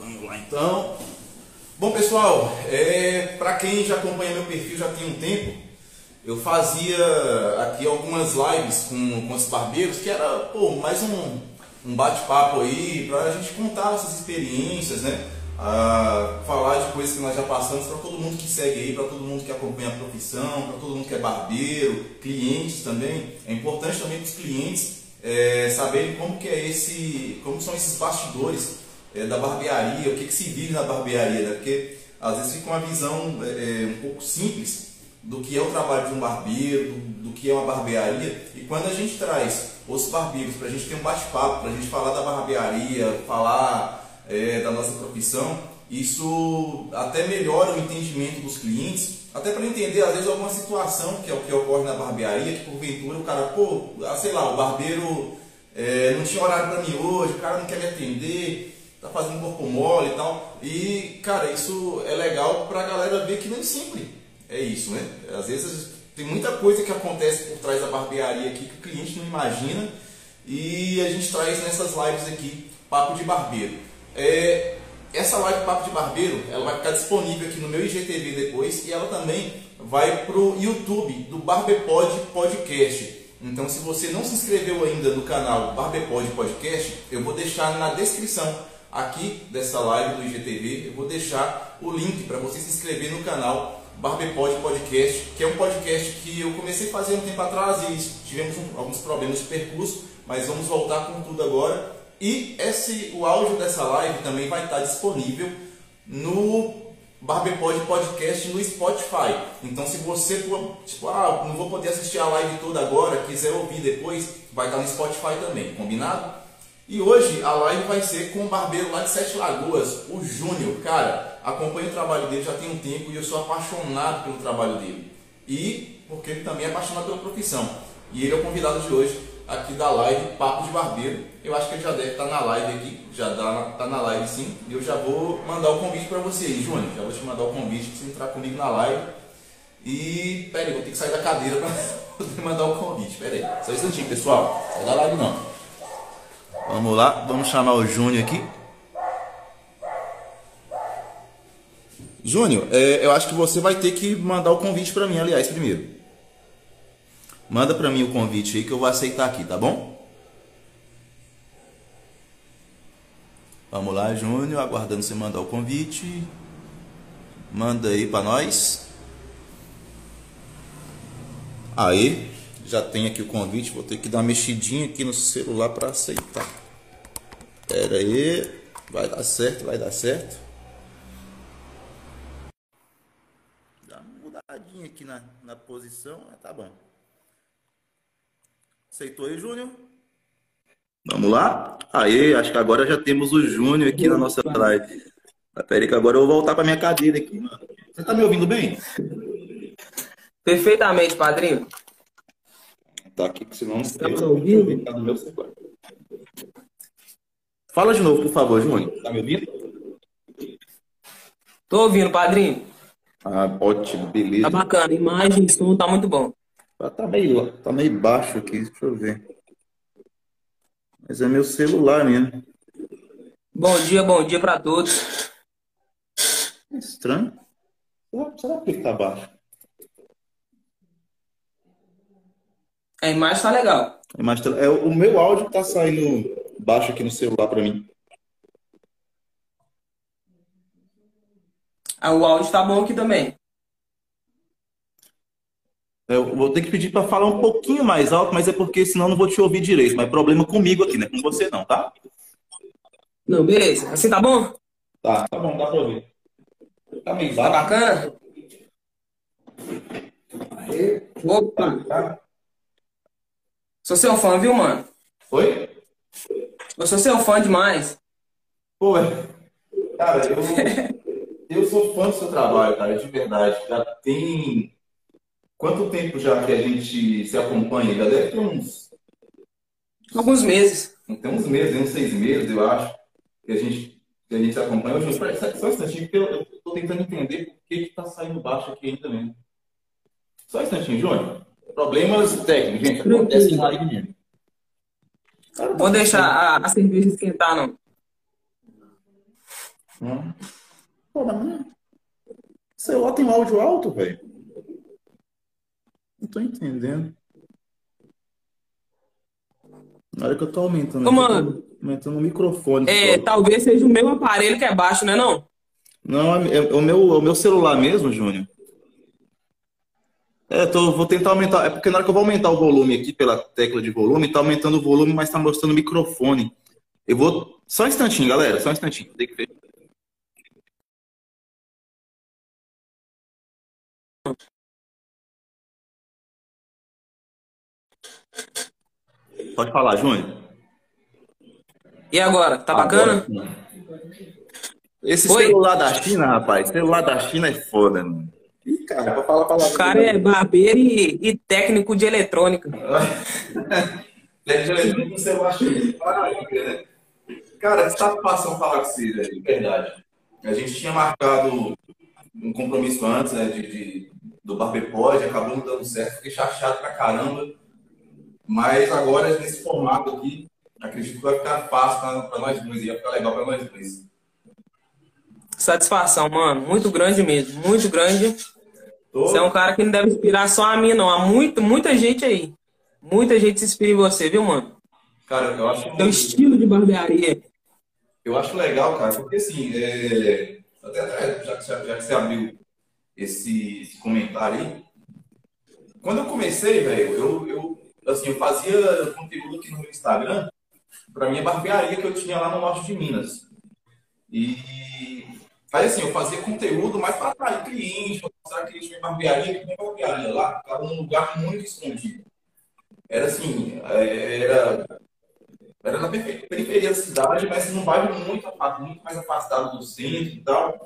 Vamos lá então. Bom pessoal, é, para quem já acompanha meu perfil já tem um tempo, eu fazia aqui algumas lives com, com os barbeiros, que era pô, mais um, um bate-papo aí, para a gente contar nossas experiências, né? Ah, falar de coisas que nós já passamos para todo mundo que segue aí, para todo mundo que acompanha a profissão, para todo mundo que é barbeiro, clientes também. É importante também para os clientes é, saberem como que é esse, como são esses bastidores é, da barbearia, o que, que se vive na barbearia, né? porque às vezes fica uma visão é, é, um pouco simples do que é o trabalho de um barbeiro, do, do que é uma barbearia, e quando a gente traz os barbeiros para a gente ter um bate-papo, para a gente falar da barbearia, falar é, da nossa profissão, isso até melhora o entendimento dos clientes, até para entender às vezes alguma situação que é o que ocorre na barbearia, que porventura o cara, pô, ah, sei lá, o barbeiro é, não tinha horário para mim hoje, o cara não quer me atender, tá fazendo corpo mole e tal. E, cara, isso é legal pra galera ver que nem sempre é isso, né? Às vezes tem muita coisa que acontece por trás da barbearia aqui que o cliente não imagina e a gente traz nessas lives aqui, Papo de Barbeiro. É, essa live Papo de Barbeiro, ela vai ficar disponível aqui no meu IGTV depois e ela também vai pro YouTube do Barbepod Podcast. Então, se você não se inscreveu ainda no canal Barbepod Podcast, eu vou deixar na descrição aqui dessa live do IGTV, eu vou deixar o link para você se inscrever no canal Barbepod Podcast, que é um podcast que eu comecei a fazer um tempo atrás e tivemos um, alguns problemas de percurso, mas vamos voltar com tudo agora. E esse, o áudio dessa live também vai estar disponível no Barbepod Podcast no Spotify. Então, se você tipo, ah, não vou poder assistir a live toda agora, quiser ouvir depois, vai estar no Spotify também, combinado? E hoje a live vai ser com um barbeiro lá de Sete Lagoas, o Júnior. Cara, acompanho o trabalho dele já tem um tempo e eu sou apaixonado pelo trabalho dele. E porque ele também é apaixonado pela profissão. E ele é o convidado de hoje aqui da live Papo de Barbeiro. Eu acho que ele já deve estar na live aqui, já está na live sim. E eu já vou mandar o convite para você aí, Júnior. Já vou te mandar o convite para você entrar comigo na live. E pera aí, vou ter que sair da cadeira para poder mandar o convite. Pera aí, só um instantinho, pessoal. Sai da live não. Vamos lá, vamos chamar o Júnior aqui. Júnior, é, eu acho que você vai ter que mandar o convite para mim, aliás, primeiro. Manda para mim o convite aí que eu vou aceitar aqui, tá bom? Vamos lá, Júnior, aguardando você mandar o convite. Manda aí para nós. Aí, já tem aqui o convite, vou ter que dar uma mexidinha aqui no celular para aceitar. Pera aí, vai dar certo, vai dar certo. Dá uma mudadinha aqui na, na posição, mas tá bom. Aceitou aí, Júnior? Vamos lá? Aí, acho que agora já temos o Júnior aqui na nossa live. Pera aí que agora eu vou voltar para minha cadeira aqui. Você tá me ouvindo bem? Perfeitamente, padrinho. Tá aqui, que senão Tá me ouvindo? Tá no meu celular. Fala de novo, por favor, Júnior. Tá me ouvindo? Tô ouvindo, padrinho. Ah, ótimo, beleza. Tá bacana. Imagem, som, tá muito bom. Ah, Tá meio, tá meio baixo aqui, deixa eu ver. Mas é meu celular mesmo. Bom dia, bom dia pra todos. Estranho. Será, que tá baixo? A imagem tá legal. É mais, é, o meu áudio tá saindo baixo aqui no celular para mim. Ah, O áudio tá bom aqui também. Eu vou ter que pedir para falar um pouquinho mais alto, mas é porque senão eu não vou te ouvir direito. Mas problema comigo aqui, né? Com você não, tá? Não, beleza. Assim tá bom? Tá, tá bom, dá para ouvir. Tá meio Tá bacana? Opa! Tá? Sou seu fã, viu, mano? Oi? Eu sou seu fã demais. Pô, cara, eu, eu sou fã do seu trabalho, cara, de verdade. Já tem. Quanto tempo já que a gente se acompanha? Já deve ter uns. Alguns meses. Tem uns meses, uns seis meses, eu acho, que a gente, que a gente se acompanha. Hoje, só só um instantinho, porque eu, eu tô tentando entender por que que tá saindo baixo aqui ainda mesmo. Só um instantinho, Júnior. Problemas técnicos, gente. Acontece. Cara, tá Vou deixar a, a cerveja esquentar, não. Hum. Pô, mas não... celular tem um áudio alto, velho. Não tô entendendo. Na hora que eu tô aumentando, Ô, mano, tô aumentando o microfone. é, só. talvez seja o meu aparelho que é baixo, né não? Não, é, é o meu, é o meu celular mesmo, Júnior. É, tô, vou tentar aumentar. É porque na hora que eu vou aumentar o volume aqui pela tecla de volume, tá aumentando o volume, mas tá mostrando o microfone. Eu vou. Só um instantinho, galera. Só um instantinho. Tem que ver. Pode falar, Júnior. E agora, tá bacana? Esse Oi? celular da China, rapaz, celular da China é foda, mano. Cara, pra falar a palavra. O cara é barbeiro e, e técnico de eletrônica. Celular chinês. né? Cara, que satisfação falar com você, velho, de verdade. A gente tinha marcado um compromisso antes, né, de, de- do Barbepod, acabou não dando certo, fiquei chateado pra caramba. Mas agora, nesse formato aqui, acredito que vai ficar fácil pra nós dois, ia ficar legal pra nós dois. Satisfação, mano. Muito grande mesmo. Muito grande. Tô- Você é um cara que não deve inspirar só a mim, não. Há muito, muita gente aí. Muita gente se inspira em você, viu, mano? Cara, eu acho Teu estilo de barbearia. Eu acho legal, cara, porque assim, é, até, já, que você- já que você abriu esse, esse comentário aí, quando eu comecei, velho, eu, eu, assim, eu fazia conteúdo aqui no meu Instagram para minha barbearia que eu tinha lá no norte de Minas. E aí, assim, eu fazia conteúdo mais para atrair cliente, para mostrar cliente minha barbearia, que minha barbearia lá ficava num lugar muito escondido. Era assim, é, era era na perife- periferia da cidade, mas num bairro muito, muito mais afastado do centro e tal.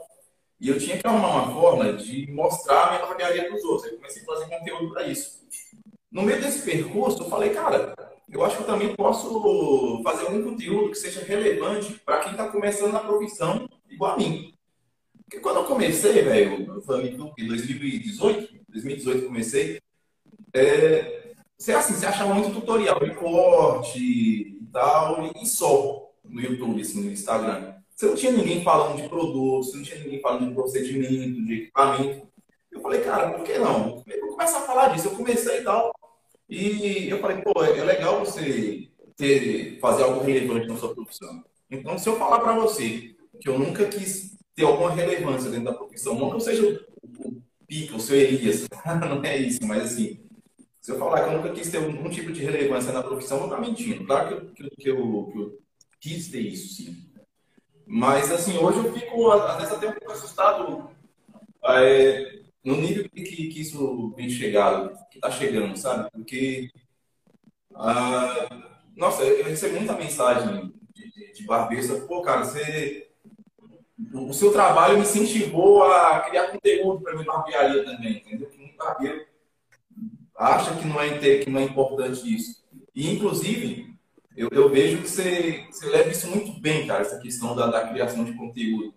E eu tinha que arrumar uma forma de mostrar a minha barbearia para os outros. Eu comecei a fazer conteúdo para isso. No meio desse percurso, eu falei, cara, eu acho que eu também posso fazer algum conteúdo que seja relevante para quem está começando na profissão igual a mim. Porque quando eu comecei, velho, em 2018, 2018 eu comecei, é, você, assim, você achava muito tutorial de corte e tal, e só no YouTube, assim, no Instagram. Você não tinha ninguém falando de produtos, você não tinha ninguém falando de procedimento, de equipamento. Eu falei, cara, por que não? Eu vou começar a falar disso. Eu comecei e tal. E eu falei, pô, é legal você ter, fazer algo relevante na sua profissão. Então, se eu falar para você que eu nunca quis ter alguma relevância dentro da profissão, não que eu seja o, o pica, o seu Elias, não é isso, mas assim, se eu falar que eu nunca quis ter algum tipo de relevância na profissão, não estou mentindo. Claro que eu, que, eu, que, eu, quis ter isso, sim. Mas, assim, hoje eu fico, às vezes, até um pouco assustado é, no nível que, que isso vem chegado, que está chegando, sabe? Porque, ah, nossa, eu recebo muita mensagem de, de, de pô, cara, você, o seu trabalho me incentivou a criar conteúdo para minha barbearia também, entendeu? Que um barbeiro acha que não é, que não é importante isso. E, inclusive, eu, eu vejo que você, você leva isso muito bem, cara, essa questão da, da criação de conteúdo.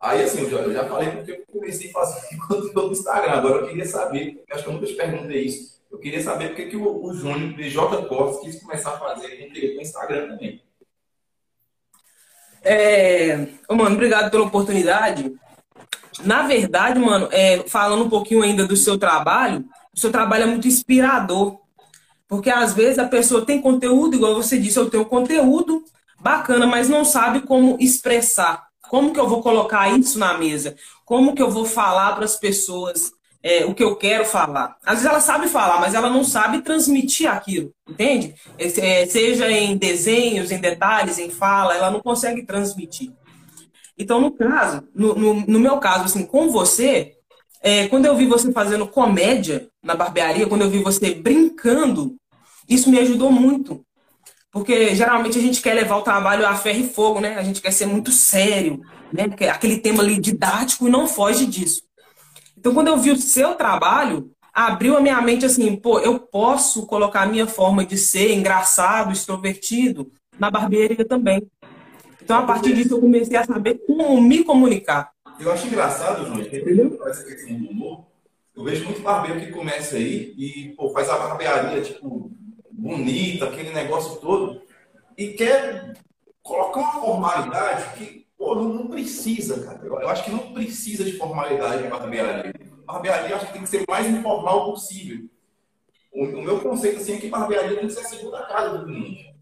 Aí, assim, eu já, eu já falei porque eu comecei a fazer conteúdo no Instagram. Agora eu queria saber, acho que eu nunca te perguntei isso, eu queria saber porque que o, o Júnior, BJ Cortes, quis começar a fazer conteúdo no Instagram também. É... Mano, obrigado pela oportunidade. Na verdade, mano, é, falando um pouquinho ainda do seu trabalho, o seu trabalho é muito inspirador. Porque às vezes a pessoa tem conteúdo, igual você disse, eu tenho conteúdo bacana, mas não sabe como expressar. Como que eu vou colocar isso na mesa? Como que eu vou falar para as pessoas é, o que eu quero falar? Às vezes ela sabe falar, mas ela não sabe transmitir aquilo, entende? É, seja em desenhos, em detalhes, em fala, ela não consegue transmitir. Então, no caso, no, no, no meu caso, assim, com você, é, quando eu vi você fazendo comédia na barbearia, quando eu vi você brincando, isso me ajudou muito. Porque geralmente a gente quer levar o trabalho a ferro e fogo, né? A gente quer ser muito sério, né? Aquele tema ali didático e não foge disso. Então, quando eu vi o seu trabalho, abriu a minha mente assim, pô, eu posso colocar a minha forma de ser engraçado, extrovertido na barbearia também. Então, a partir disso, eu comecei a saber como me comunicar. Eu acho engraçado, João, Entendeu? essa questão do humor. Eu vejo muito barbeiro que começa aí e pô, faz a barbearia, tipo, bonita, aquele negócio todo, e quer colocar uma formalidade que Pô, não, não precisa, cara. Eu, eu, acho que não precisa de formalidade em barbearia. Barbearia eu acho que tem que ser mais informal possível. O, o meu conceito assim, é que barbearia tem que ser a segunda casa do cliente.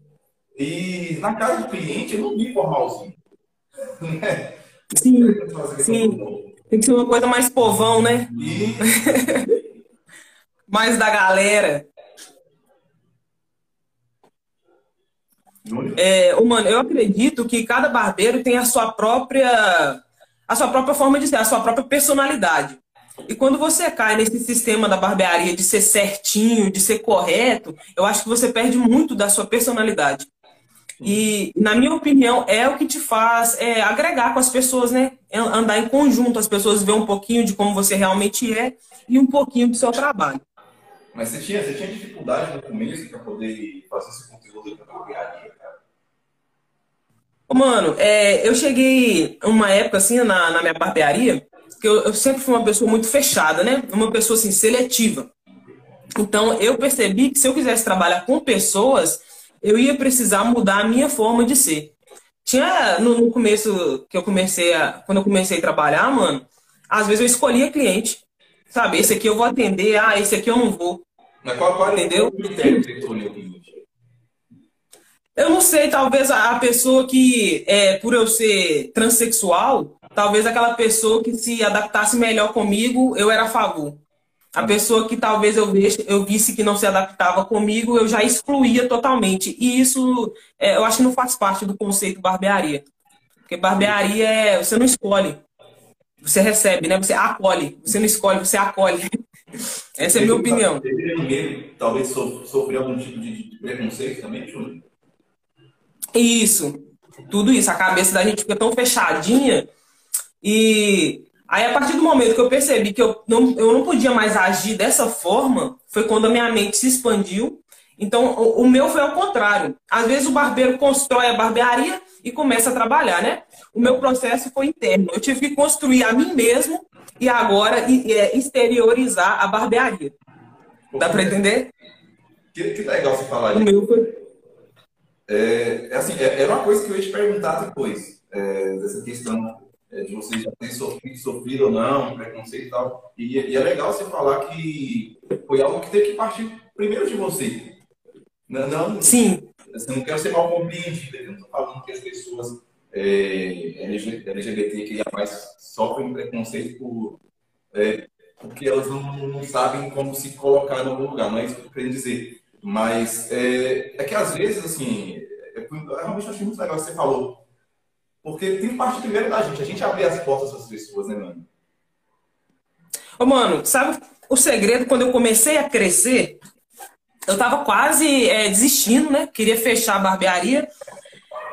E na casa do cliente eu não vi formalzinho. Né? Sim, sim. Tem que ser uma coisa mais povão, né? E... mais da galera. É, mano, eu acredito que cada barbeiro tem a sua própria a sua própria forma de ser, a sua própria personalidade. E quando você cai nesse sistema da barbearia de ser certinho, de ser correto, eu acho que você perde muito da sua personalidade. E, na minha opinião, é o que te faz é, agregar com as pessoas, né? É andar em conjunto, as pessoas ver um pouquinho de como você realmente é e um pouquinho do seu trabalho. Mas você tinha, você tinha dificuldade no começo para poder fazer esse conteúdo para barbearia? Mano, é, eu cheguei uma época assim na, na minha barbearia, que eu, eu, sempre fui uma pessoa muito fechada, né? Uma pessoa assim, seletiva. Então eu percebi que se eu quisesse trabalhar com pessoas, eu ia precisar mudar a minha forma de ser. Tinha no, no começo que eu comecei a. Quando eu comecei a trabalhar, mano, às vezes eu escolhia cliente. Sabe, esse aqui eu vou atender, ah, esse aqui eu não vou. Mas qual, qual Entendeu? o critério que? Eu não sei, talvez a pessoa que, é, por eu ser transexual, talvez aquela pessoa que se adaptasse melhor comigo, eu era a favor. A pessoa que talvez eu, visse, eu visse que não se adaptava comigo, eu já excluía totalmente. E isso, é, eu acho que não faz parte do conceito barbearia. Porque barbearia é, você não escolhe. Você recebe, né? Você acolhe. Você não escolhe, você acolhe. Essa é a minha opinião. Talvez sofrer algum tipo de preconceito também, Júnior? Isso, tudo isso. A cabeça da gente fica tão fechadinha. E aí, a partir do momento que eu percebi que eu não, eu não podia mais agir dessa forma, foi quando a minha mente se expandiu. Então, o, o meu foi ao contrário. Às vezes, o barbeiro constrói a barbearia e começa a trabalhar, né? O meu processo foi interno. Eu tive que construir a mim mesmo e agora é, exteriorizar a barbearia. Dá para entender? Que, que legal você falar isso. O meu foi, é, é, assim, é, era uma coisa que eu ia te perguntar depois, é, dessa questão é, de você já ter sofrido, sofrido ou não, preconceito e tal. E, e, é legal você falar que foi algo que teve que partir primeiro de você. Não, não, Sim. Você não quer ser mal compreendido. Eu não estou falando que as pessoas é, LGBT que mais sofrem preconceito por, é, porque elas não, não, sabem como se colocar em algum lugar. Não é isso que eu quero dizer. Mas é, é que às vezes, assim, é, eu realmente achei muito legal o que você falou. Porque tem parte primeiro da gente, a gente abrir as portas para as pessoas, né, mano? Ô, mano, sabe o segredo? Quando eu comecei a crescer, eu tava quase é, desistindo, né? Queria fechar a barbearia.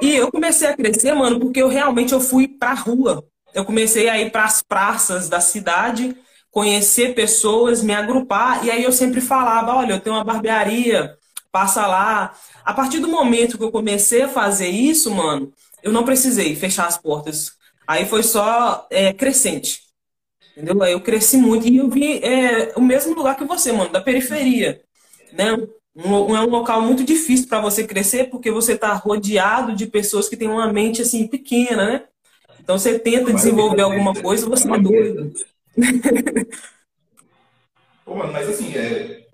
E eu comecei a crescer, mano, porque eu realmente eu fui pra rua. Eu comecei a ir para as praças da cidade conhecer pessoas, me agrupar. E aí eu sempre falava: olha, eu tenho uma barbearia, passa lá. A partir do momento que eu comecei a fazer isso, mano, eu não precisei fechar as portas. Aí foi só é, crescente. Entendeu? Aí eu cresci muito e eu vi é, o mesmo lugar que você, mano, da periferia. Né? Um, é um local muito difícil para você crescer porque você está rodeado de pessoas que têm uma mente assim pequena, né? Então você tenta desenvolver alguma coisa, você é doido. Pô, mano, mas assim, é...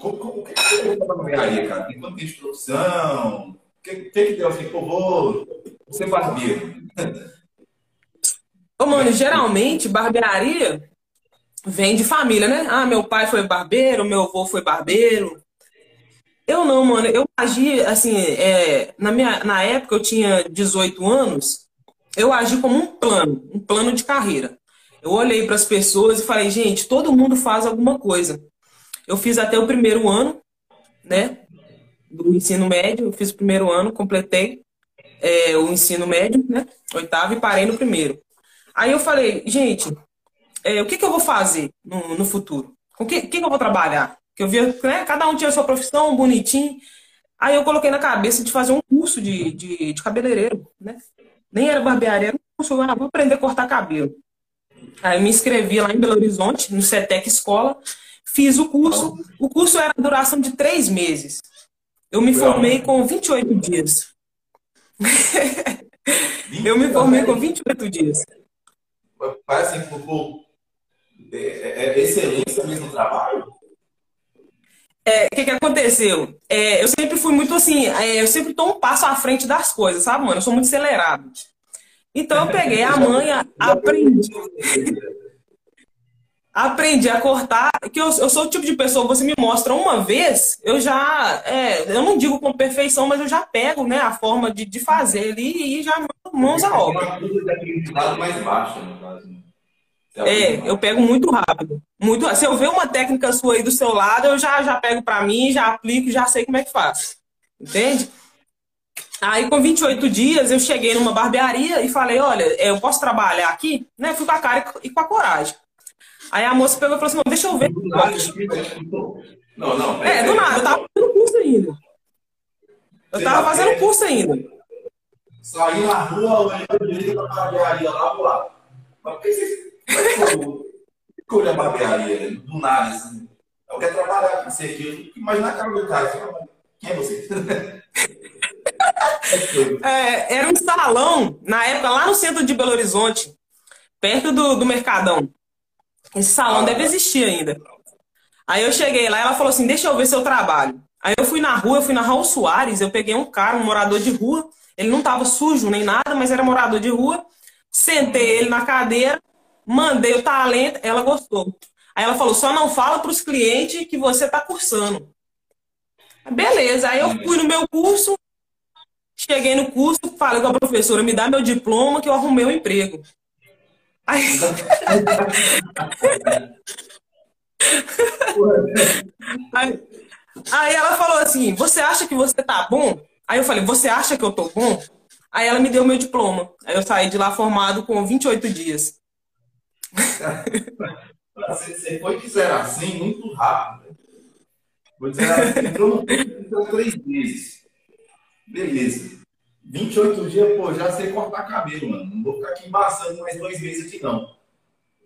o que você na barbearia, cara? Tem quanto de profissão? O que, que, que deu assim? Pô, vou ser barbeiro. Ô, mano, geralmente, barbearia vem de família, né? Ah, meu pai foi barbeiro, meu avô foi barbeiro. Eu não, mano. Eu agi, assim, é, na, minha, na época eu tinha 18 anos, eu agi como um plano, um plano de carreira. Eu olhei para as pessoas e falei, gente, todo mundo faz alguma coisa. Eu fiz até o primeiro ano, né? Do ensino médio, eu fiz o primeiro ano, completei é, o ensino médio, né? Oitavo e parei no primeiro. Aí eu falei, gente, é, o que, que eu vou fazer no, no futuro? O que, que, que eu vou trabalhar? Que eu via, né? Cada um tinha a sua profissão, bonitinho. Aí eu coloquei na cabeça de fazer um curso de, de, de cabeleireiro, né? Nem era barbearia, era um curso, ah, vou aprender a cortar cabelo. Aí eu me inscrevi lá em Belo Horizonte, no CETEC Escola, fiz o curso. O curso era duração de três meses. Eu me formei com 28 dias. Eu me formei com 28 dias. Parece assim, por, é, é, é excelência mesmo trabalho? É, o que, que aconteceu? É, eu sempre fui muito assim, é, eu sempre tô um passo à frente das coisas, sabe, mano? Eu sou muito acelerado. Então eu peguei a manha, aprendi. aprendi a cortar, que eu, eu, sou o tipo de pessoa, você me mostra uma vez, eu já, é, eu não digo com perfeição, mas eu já pego, né, a forma de, de fazer ali e já mãos à obra. mais baixo, no caso. Né? É, eu pego muito rápido. Muito, se eu ver uma técnica sua aí do seu lado, eu já, já pego para mim, já aplico, já sei como é que faz. Entende? Aí, com 28 dias, eu cheguei numa barbearia e falei: Olha, eu posso trabalhar aqui? Né? Fui com a cara e com a coragem. Aí a moça pegou e falou assim: Não, deixa eu ver. Não, não. É, do nada, eu tava fazendo curso ainda. Eu tava fazendo curso ainda. Saiu na rua, olhando direito pra barbearia lá pro lado. Mas por que você Escolha a barbearia, do nada, assim. Eu quero trabalhar com você aqui. Imagina a cara do cara. Quem é você? é, era um salão, na época, lá no centro de Belo Horizonte, perto do, do Mercadão. Esse salão ah, deve existir ainda. Aí eu cheguei lá, ela falou assim: Deixa eu ver seu trabalho. Aí eu fui na rua, eu fui na Raul Soares, eu peguei um cara, um morador de rua. Ele não estava sujo nem nada, mas era morador de rua. Sentei ele na cadeira, mandei o talento, ela gostou. Aí ela falou: só não fala para os clientes que você está cursando. Beleza, aí eu fui no meu curso, cheguei no curso, falei com a professora: me dá meu diploma que eu arrumei um emprego. Aí... aí... aí ela falou assim: você acha que você tá bom? Aí eu falei: você acha que eu tô bom? Aí ela me deu meu diploma. Aí eu saí de lá formado com 28 dias. Você foi de zero assim muito rápido. Vou dizer assim, entrou no três meses. Beleza. 28 dias, pô, já sei cortar cabelo, mano. Não vou ficar aqui embaçando mais dois meses aqui, não.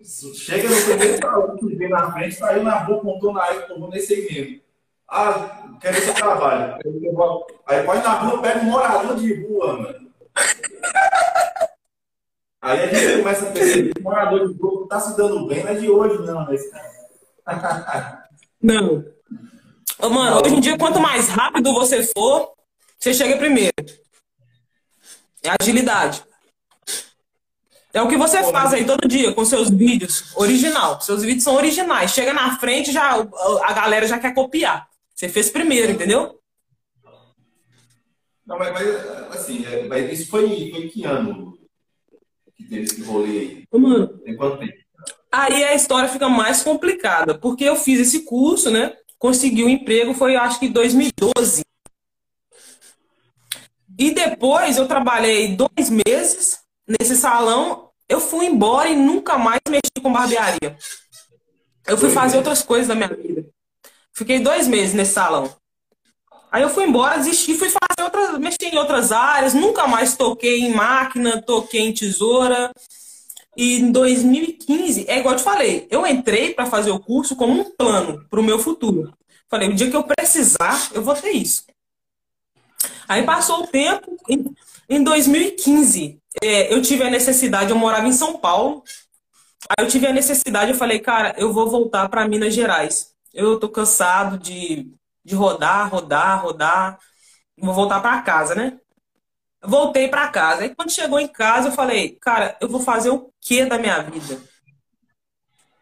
Chega no primeiro salão que vem na frente, saiu na rua, contou na área, tomou nesse mesmo. Ah, quero esse trabalho. Aí pode na rua, pega um morador de rua, mano. Aí a gente começa a perceber que o morador de grupo está se dando bem, mas de hoje não, mas. não. Ô, mano, não. hoje em dia, quanto mais rápido você for, você chega primeiro. É agilidade. É o que você faz aí todo dia com seus vídeos original. Seus vídeos são originais. Chega na frente, já a galera já quer copiar. Você fez primeiro, entendeu? Não, mas, mas assim, é, mas isso foi, foi que ano? que teve esse rolê aí? Mano, Tem quanto tempo? Aí a história fica mais complicada, porque eu fiz esse curso, né? Consegui o um emprego, foi acho que 2012. E depois eu trabalhei dois meses nesse salão, eu fui embora e nunca mais mexi com barbearia. Eu fui fazer outras coisas da minha vida. Fiquei dois meses nesse salão. Aí eu fui embora, desisti, fui fazer outras, mexer em outras áreas, nunca mais toquei em máquina, toquei em tesoura. E em 2015, é igual eu te falei, eu entrei para fazer o curso como um plano para o meu futuro. Falei, o dia que eu precisar, eu vou ter isso. Aí passou o tempo, em, em 2015, é, eu tive a necessidade, eu morava em São Paulo, aí eu tive a necessidade, eu falei, cara, eu vou voltar para Minas Gerais. Eu tô cansado de de rodar, rodar, rodar. Vou voltar para casa, né? Voltei para casa. Aí quando chegou em casa, eu falei, cara, eu vou fazer o que da minha vida?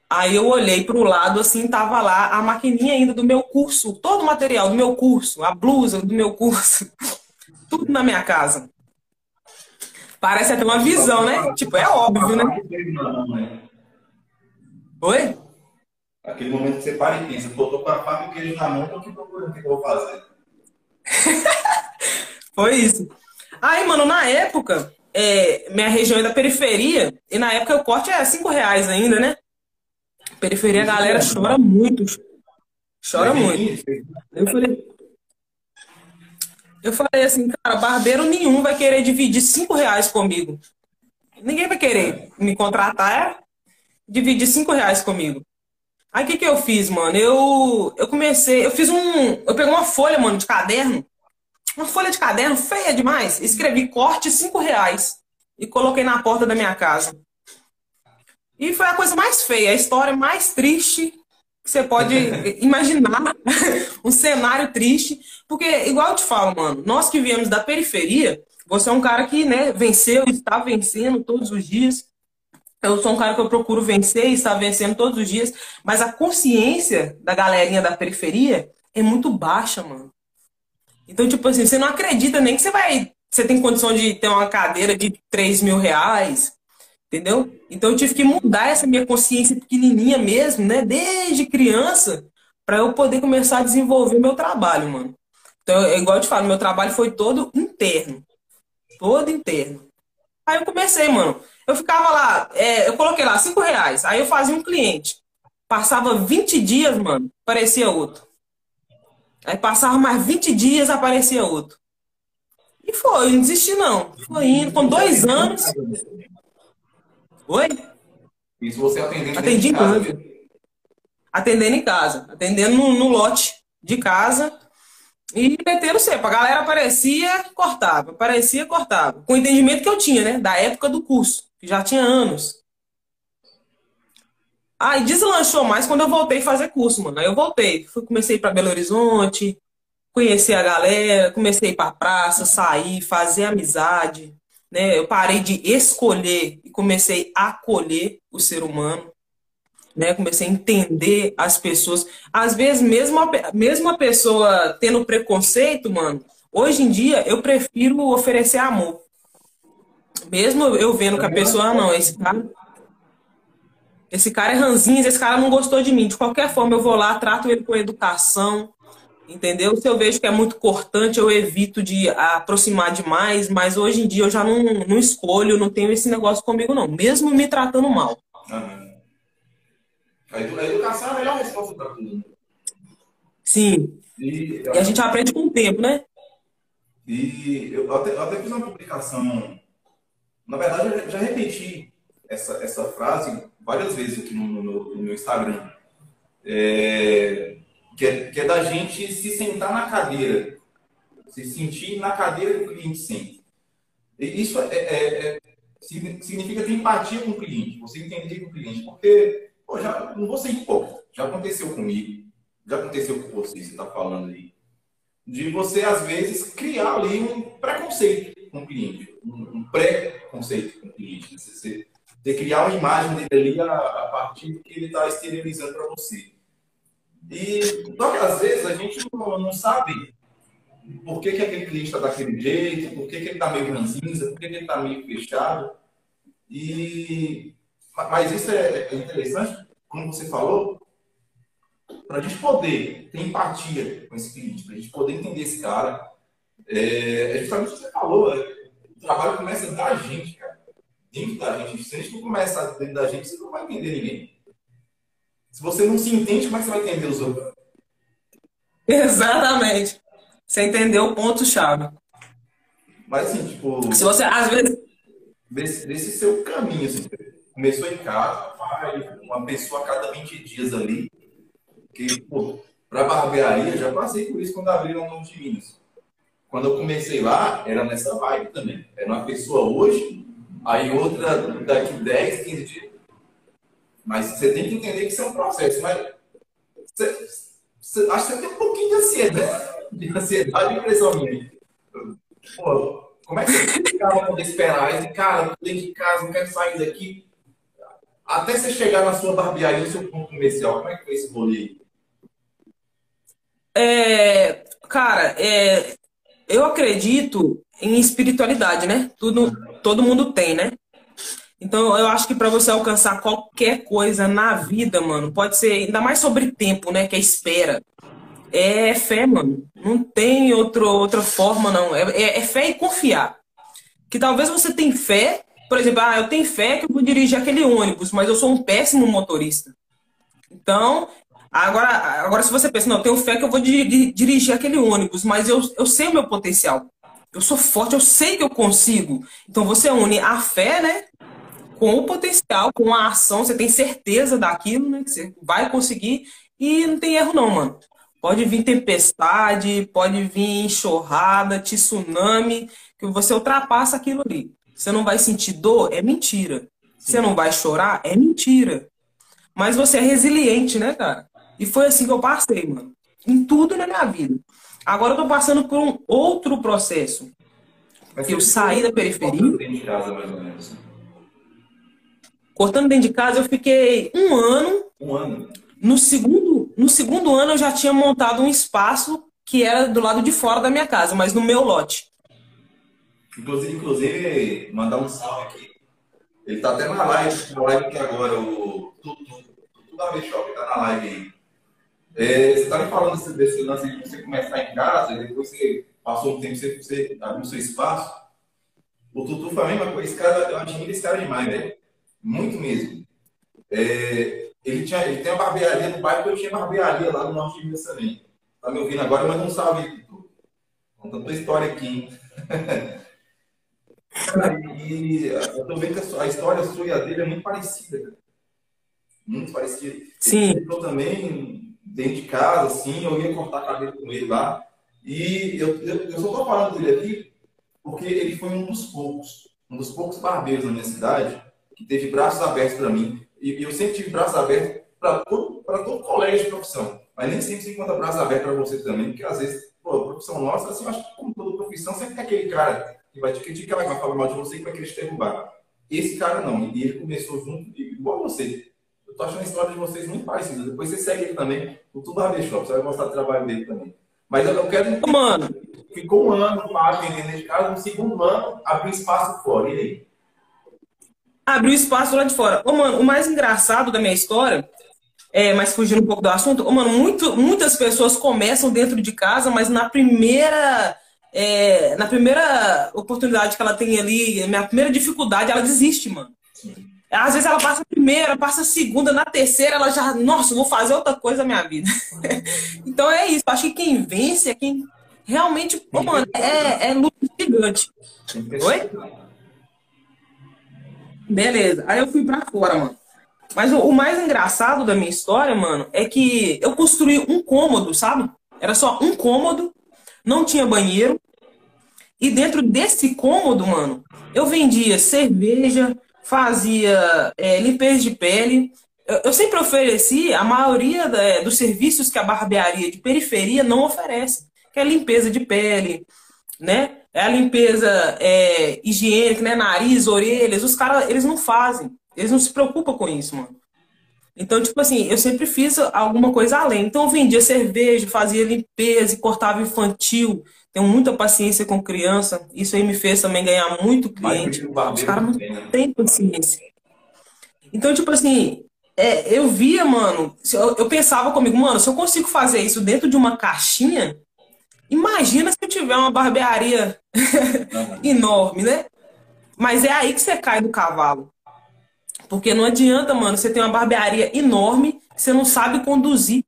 Aí eu olhei para o lado, assim, tava lá a maquininha ainda do meu curso, todo o material do meu curso, a blusa do meu curso, tudo na minha casa. Parece até uma visão, né? Tipo, é óbvio, né? Oi? Aquele momento que você para e pensa, pô, tô com a faca e o queijo na mão, tô aqui procurando o que eu vou fazer. Foi isso. Aí, mano, na época, é, minha região é da periferia, e na época o corte é 5 reais ainda, né? Periferia, a galera chora muito. Chora muito. Eu falei, eu falei assim, cara, barbeiro nenhum vai querer dividir 5 reais comigo. Ninguém vai querer me contratar, é? Dividir 5 reais comigo. Aí o que, que eu fiz, mano? Eu, eu comecei, eu fiz um. Eu peguei uma folha, mano, de caderno, uma folha de caderno feia demais. Escrevi corte cinco reais e coloquei na porta da minha casa. E foi a coisa mais feia, a história mais triste que você pode imaginar. um cenário triste. Porque, igual eu te falo, mano, nós que viemos da periferia, você é um cara que né, venceu e está vencendo todos os dias. Eu sou um cara que eu procuro vencer e está vencendo todos os dias. Mas a consciência da galerinha da periferia é muito baixa, mano. Então, tipo assim, você não acredita nem que você vai. Você tem condição de ter uma cadeira de 3 mil reais, entendeu? Então eu tive que mudar essa minha consciência pequenininha mesmo, né? Desde criança, para eu poder começar a desenvolver meu trabalho, mano. Então, é igual eu te falo, meu trabalho foi todo interno. Todo interno. Aí eu comecei, mano. Eu ficava lá, é, eu coloquei lá 5 reais. Aí eu fazia um cliente. Passava 20 dias, mano, aparecia outro. Aí passava mais 20 dias, aparecia outro. E foi, não desisti não. Foi indo, com dois anos. Oi? Isso você atendendo Atendi em casa. Atendendo em casa. Atendendo no, no lote de casa. E meteram cepo. A galera aparecia, cortava. Aparecia, cortava. Com o entendimento que eu tinha, né? Da época do curso. Que já tinha anos. Aí deslanchou mais quando eu voltei a fazer curso, mano. Aí eu voltei. Fui, comecei para Belo Horizonte, conhecer a galera, comecei para praça, sair, fazer amizade. Né? Eu parei de escolher e comecei a acolher o ser humano. Né? Comecei a entender as pessoas. Às vezes, mesmo a, mesmo a pessoa tendo preconceito, mano, hoje em dia eu prefiro oferecer amor. Mesmo eu vendo que a pessoa, ah, não, esse cara esse cara é ranzinho, esse cara não gostou de mim. De qualquer forma, eu vou lá, trato ele com educação, entendeu? Se eu vejo que é muito cortante, eu evito de aproximar demais, mas hoje em dia eu já não, não escolho, não tenho esse negócio comigo, não, mesmo me tratando mal. Uhum. A educação é a melhor resposta para tudo. Sim. E, e, a gente aprende com o tempo, né? E eu até, eu até fiz uma publicação. Na verdade, eu já repeti essa, essa frase várias vezes aqui no, no, no meu Instagram. É, que, é, que é da gente se sentar na cadeira, se sentir na cadeira que o cliente sente. E isso é, é, é, significa ter empatia com o cliente, você entender com o cliente, porque pô, já, não vou ser hipócrita, já aconteceu comigo, já aconteceu com você, você está falando aí, de você às vezes criar ali um preconceito com o cliente, um, pré-conceito com o cliente. Né? Você, de criar uma imagem dele ali a, a partir do que ele está exteriorizando para você. E só que às vezes a gente não, não sabe por que, que aquele cliente está daquele jeito, por que, que ele está meio ranzinza, por que, que ele está meio fechado. E, mas isso é, é interessante, como você falou, para a gente poder ter empatia com esse cliente, para a gente poder entender esse cara. É, é justamente o que você falou, é, o trabalho começa da gente, cara dentro da gente. Se a gente não começar dentro da gente, você não vai entender ninguém. Se você não se entende, como é que você vai entender os outros? Exatamente. Você entendeu o ponto-chave. Mas assim, tipo. Se você, às vezes. Desse, desse seu caminho, assim, começou em casa, uma pessoa a cada 20 dias ali. Que, pô, pra barbearia, já passei por isso quando abriram o nome de Minas. Quando eu comecei lá, era nessa vibe também. Era uma pessoa hoje aí outra daqui 10, 15 dias. Mas você tem que entender que isso é um processo. Mas você, você, acho que você tem um pouquinho de ansiedade, de ansiedade e impressão minha. Pô, como é que você ficava para esperar? Cara, eu dentro de casa, não quero sair daqui. Até você chegar na sua barbearia, no seu ponto comercial, como é que foi esse rolê? É, cara, é, eu acredito em espiritualidade, né? Tudo, todo mundo tem, né? Então, eu acho que para você alcançar qualquer coisa na vida, mano, pode ser ainda mais sobre tempo, né? Que é espera. É fé, mano. Não tem outro, outra forma, não. É, é, é fé e confiar. Que talvez você tenha fé, por exemplo, ah, eu tenho fé que eu vou dirigir aquele ônibus, mas eu sou um péssimo motorista. Então, agora, agora se você pensa, não, eu tenho fé que eu vou dirigir aquele ônibus, mas eu, eu sei o meu potencial. Eu sou forte, eu sei que eu consigo. Então você une a fé, né? Com o potencial, com a ação, você tem certeza daquilo, né? Que você vai conseguir e não tem erro não, mano. Pode vir tempestade, pode vir enxurrada, tsunami, que você ultrapassa aquilo ali. Você não vai sentir dor? É mentira. Você não vai chorar? É mentira. Mas você é resiliente, né, cara? E foi assim que eu passei, mano. Em tudo na minha vida. Agora eu tô passando por um outro processo. Mas eu saí da periferia. Casa, mais ou menos. Cortando dentro de casa, eu fiquei um ano. Um ano. No segundo, no segundo ano, eu já tinha montado um espaço que era do lado de fora da minha casa, mas no meu lote. Inclusive, inclusive mandar um salve aqui. Ele tá até na live, na live aqui agora, o Tutu, Tutu da V-Shop, tá na live aí. É, você tá me falando desse, desse lance de você começar em casa, e depois você passou um tempo, você, você abriu seu espaço. O Tutu foi a mesma coisa. Esse cara, eu admiro esse cara demais, velho. Muito mesmo. É, ele, tinha, ele tem uma barbearia no bairro que eu tinha barbearia lá no norte de Minas também. Tá me ouvindo agora, mas não sabe aí, Tutu. Contando a história aqui, hein? e eu tô vendo que a história sua e a dele é muito parecida, cara. Muito parecida. Sim. Ele também dentro de casa, assim, eu ia cortar cabelo com ele lá. E eu, eu, eu só tô falando dele aqui porque ele foi um dos poucos, um dos poucos barbeiros na minha cidade que teve braços abertos para mim. E, eu sempre tive braços abertos para todo, todo colega de profissão. Mas nem sempre se encontra braços abertos para você também, porque às vezes, pô, a profissão nossa, assim, eu acho que como toda profissão, sempre tem aquele cara que vai te criticar, vai falar mal de você e vai querer te derrubar. Esse cara não, e ele começou junto, igual você. Eu tô achando a história de vocês muito parecida. Depois você segue ele também, o Tudo Barber Shop, você vai gostar do trabalho dele também. Mas eu quero. Mano. Ficou um ano para aprender de casa, no segundo ano abriu espaço fora. E aí? Abriu espaço lá de fora. Ô, mano, o mais engraçado da minha história, é, mas fugindo um pouco do assunto, ô, mano, muito, muitas pessoas começam dentro de casa, mas na primeira. É, na primeira oportunidade que ela tem ali, minha primeira dificuldade, ela desiste, mano. Às vezes ela passa a primeira, passa a segunda, na terceira ela já, nossa, vou fazer outra coisa na minha vida. então é isso. Acho que quem vence é quem realmente, pô, mano, é, é luta gigante. Oi? Beleza. Aí eu fui pra fora, mano. Mas o, o, mais engraçado da minha história, mano, é que eu construí um cômodo, sabe? Era só um cômodo, não tinha banheiro. E dentro desse cômodo, mano, eu vendia cerveja, fazia é, limpeza de pele. Eu, eu, sempre ofereci a maioria da, é, dos serviços que a barbearia de periferia não oferece, que é limpeza de pele, né? É a limpeza é, higiênica, né? Nariz, orelhas. Os caras, eles não fazem. Eles não se preocupam com isso, mano. Então, tipo assim, eu sempre fiz alguma coisa além. Então, eu vendia cerveja, fazia limpeza e cortava infantil. Tenho muita paciência com criança. Isso aí me fez também ganhar muito cliente. Os caras não né? têm paciência. Então, tipo assim, é, eu via, mano, eu, eu, pensava comigo, mano, se eu consigo fazer isso dentro de uma caixinha, imagina se eu tiver uma barbearia enorme, né? Mas é aí que você cai do cavalo. Porque não adianta, mano, você ter uma barbearia enorme que você não sabe conduzir.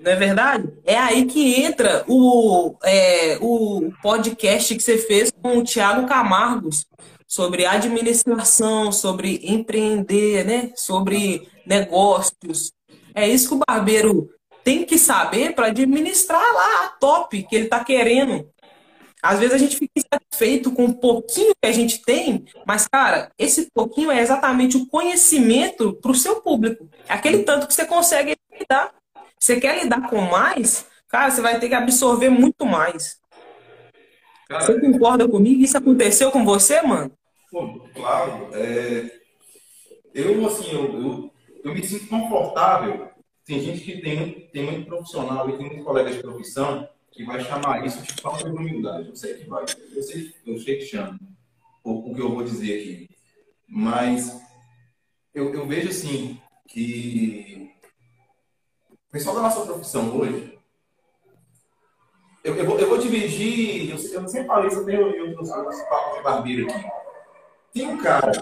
Não é verdade? É aí que entra o, é, o podcast que você fez com o Tiago Camargos sobre administração, sobre empreender, né? Sobre negócios. É isso que o barbeiro tem que saber para administrar lá a top que ele está querendo. Às vezes a gente fica satisfeito com o pouquinho que a gente tem, mas, cara, esse pouquinho é exatamente o conhecimento para o seu público. É aquele tanto que você consegue dar. Você quer lidar com mais? Cara, você vai ter que absorver muito mais. Cara, você concorda comigo? Isso aconteceu com você, mano? Claro. É... Eu, assim, eu, eu, eu, me sinto confortável. Tem gente que tem, tem muito profissional e tem muitos colegas de profissão que vai chamar isso de falta de humildade. Eu sei que vai. Eu sei, sei que chama o, que eu vou dizer aqui. Mas eu, eu vejo, assim, que o pessoal da nossa profissão hoje, eu, eu, vou, dividir, eu, eu sempre falei isso, eu tenho eu, os papos de barbeiro aqui. Tem um cara,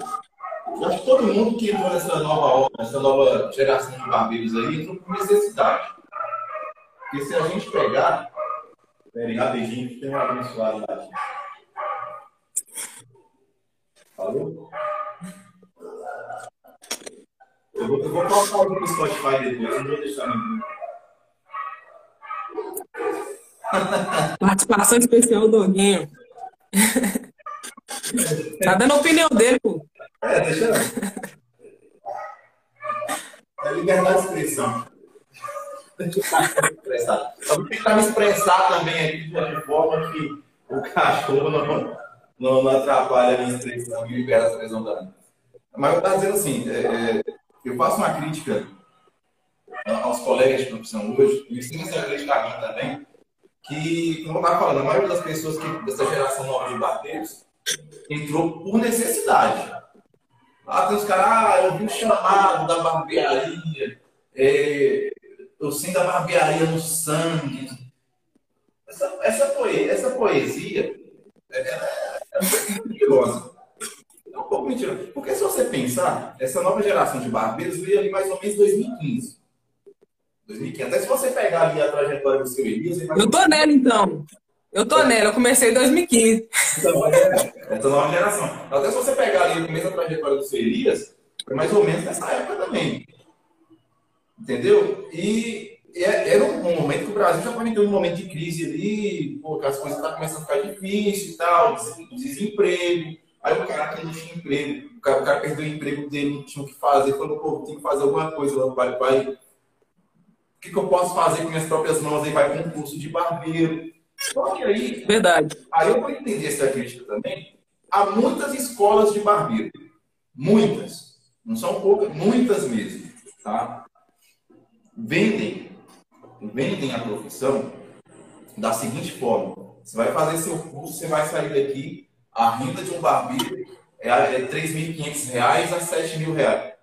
acho que todo mundo que entrou nessa nova nessa nova geração de barbeiros aí, entrou por necessidade. Porque se a gente pegar. Peraí, rapidinho, que tem um abençoado lá. Falou? Eu vou, eu vou colocar o no Spotify depois, não vou deixar ninguém. Participação especial do Doguinho. tá dando a opinião dele, pô. É, deixa. É liberdade de expressão. Eu vou tentar me expressar também aqui de uma forma que o cachorro não, não, não atrapalha a minha expressão e libera a expressão da Mas eu estava dizendo assim, é, é, eu faço uma crítica aos colegas de profissão hoje, e sim essa crítica a mim também, que, como eu estava falando, a maioria das pessoas que, dessa geração nova de bateiros entrou por necessidade. Ah, tem os caras, ah, eu vi um chamado da barbearia, é, eu sinto a barbearia no sangue. Essa, essa, poesia, essa poesia é, é, é mentirosa. É um pouco mentirosa. Porque se você pensar, essa nova geração de barbeiros veio ali mais ou menos em 2015. 2015. Até se você pegar ali a trajetória do seu Elias... Eu tô nela, então. Eu tô nela, eu comecei em 2015. Então, é, essa nova geração. Até se você pegar ali o começo da trajetória do Elias, foi mais ou menos nessa época também. Entendeu? E é, era um momento que o Brasil já estava entrando um momento de crise ali, pô, as coisas estavam começando a ficar difíceis e tal, desemprego. Aí o cara que não tinha emprego, o cara, o cara, perdeu o emprego dele, não tinha o que fazer, falou, pô, tem que fazer alguma coisa lá, vai, vai. O que, que eu posso fazer com minhas próprias mãos? Aí vai para um curso de barbeiro. Só que aí. Verdade. Aí eu vou entender essa crítica também. Há muitas escolas de barbeiro. Muitas. Não são poucas, muitas mesmo. Tá? vendem, vendem a profissão da seguinte forma: você vai fazer seu curso, você vai sair daqui, a renda de um barbeiro é, é 3.500 reais a 7 mil reais.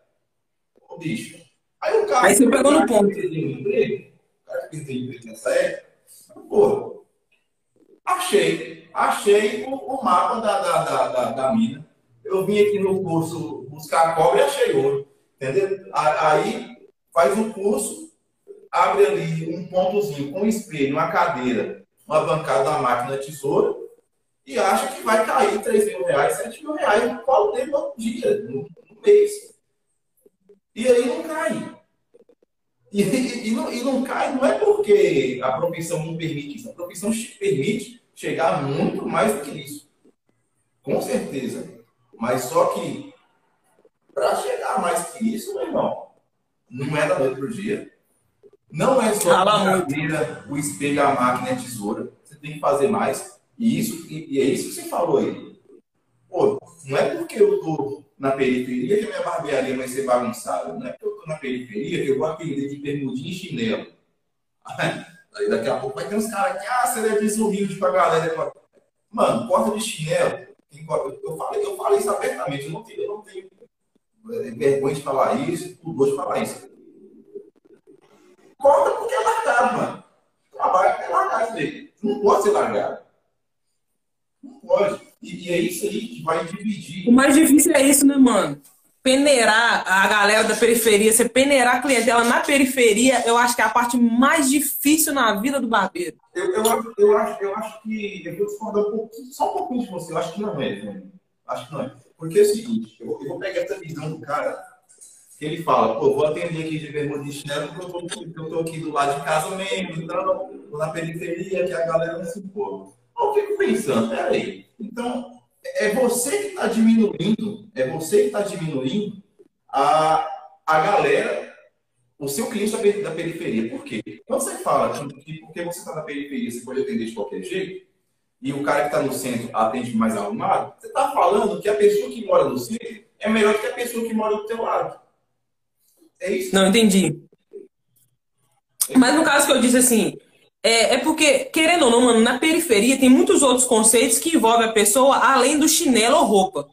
Ô, bicho. Aí o cara. Aí você pegou no ponto. O cara que tem emprego nessa época, pô, achei, achei o, o mapa da, da, da, da, mina. Eu vim aqui no curso buscar cobre e achei ouro. Entendeu? Aí faz o curso, abre ali um pontozinho com um espelho, uma cadeira, uma bancada da máquina tesoura e acha que vai cair 3 mil reais, 7 mil reais no qual dele no dia, no, no mês. E aí não cai. E, e, e, não, e não cai não é porque a profissão não permite isso. A profissão permite chegar muito mais do que isso. Com certeza. Mas só que para chegar mais que isso, meu irmão, não é da noite para o dia. Não é só a cadeira, o espelho, a máquina a tesoura. Você tem que fazer mais. E, isso, e, e é isso que você falou aí. Pô, não é porque eu estou na periferia que a minha barbearia vai ser bagunçada. Não é porque eu estou na periferia que eu vou atender de bermudinha e chinelo. Aí daqui a pouco vai ter uns caras que, ah, você deve desumilde pra galera. Mano, porta de chinelo. Eu falei, eu falei isso abertamente. Eu não tenho, eu não tenho é vergonha de falar isso, pudor de falar isso. Corta porque é largado, mano. Trabalho é largado dele. Não pode ser largado. Não pode. E, e, é isso aí que vai dividir. O mais difícil é isso, né, mano? Peneirar a galera da periferia, você peneirar a clientela na periferia, eu acho que é a parte mais difícil na vida do barbeiro. Eu, eu, acho, eu, acho, eu acho que. Eu vou discordar um pouquinho, só um pouquinho de você. Eu acho que não é, velho. Acho que não é. Porque é o seguinte, eu vou, eu vou pegar essa visão do cara, que ele fala, pô, vou atender aqui de bermuda de chinelo porque eu tô, eu tô aqui do lado de casa mesmo, então, tô na periferia, que a galera não se importa. Eu fico pensando, peraí, então, é você que está diminuindo, é você que está diminuindo a, a galera, o seu cliente da periferia. Por quê? Quando você fala que porque você está na periferia, você pode atender de qualquer jeito, e o cara que está no centro atende mais arrumado, você está falando que a pessoa que mora no centro é melhor que a pessoa que mora do teu lado. É isso? Não, entendi. Mas no caso que eu disse assim, é, é, porque, querendo ou não, mano, na periferia tem muitos outros conceitos que envolvem a pessoa além do chinelo ou roupa.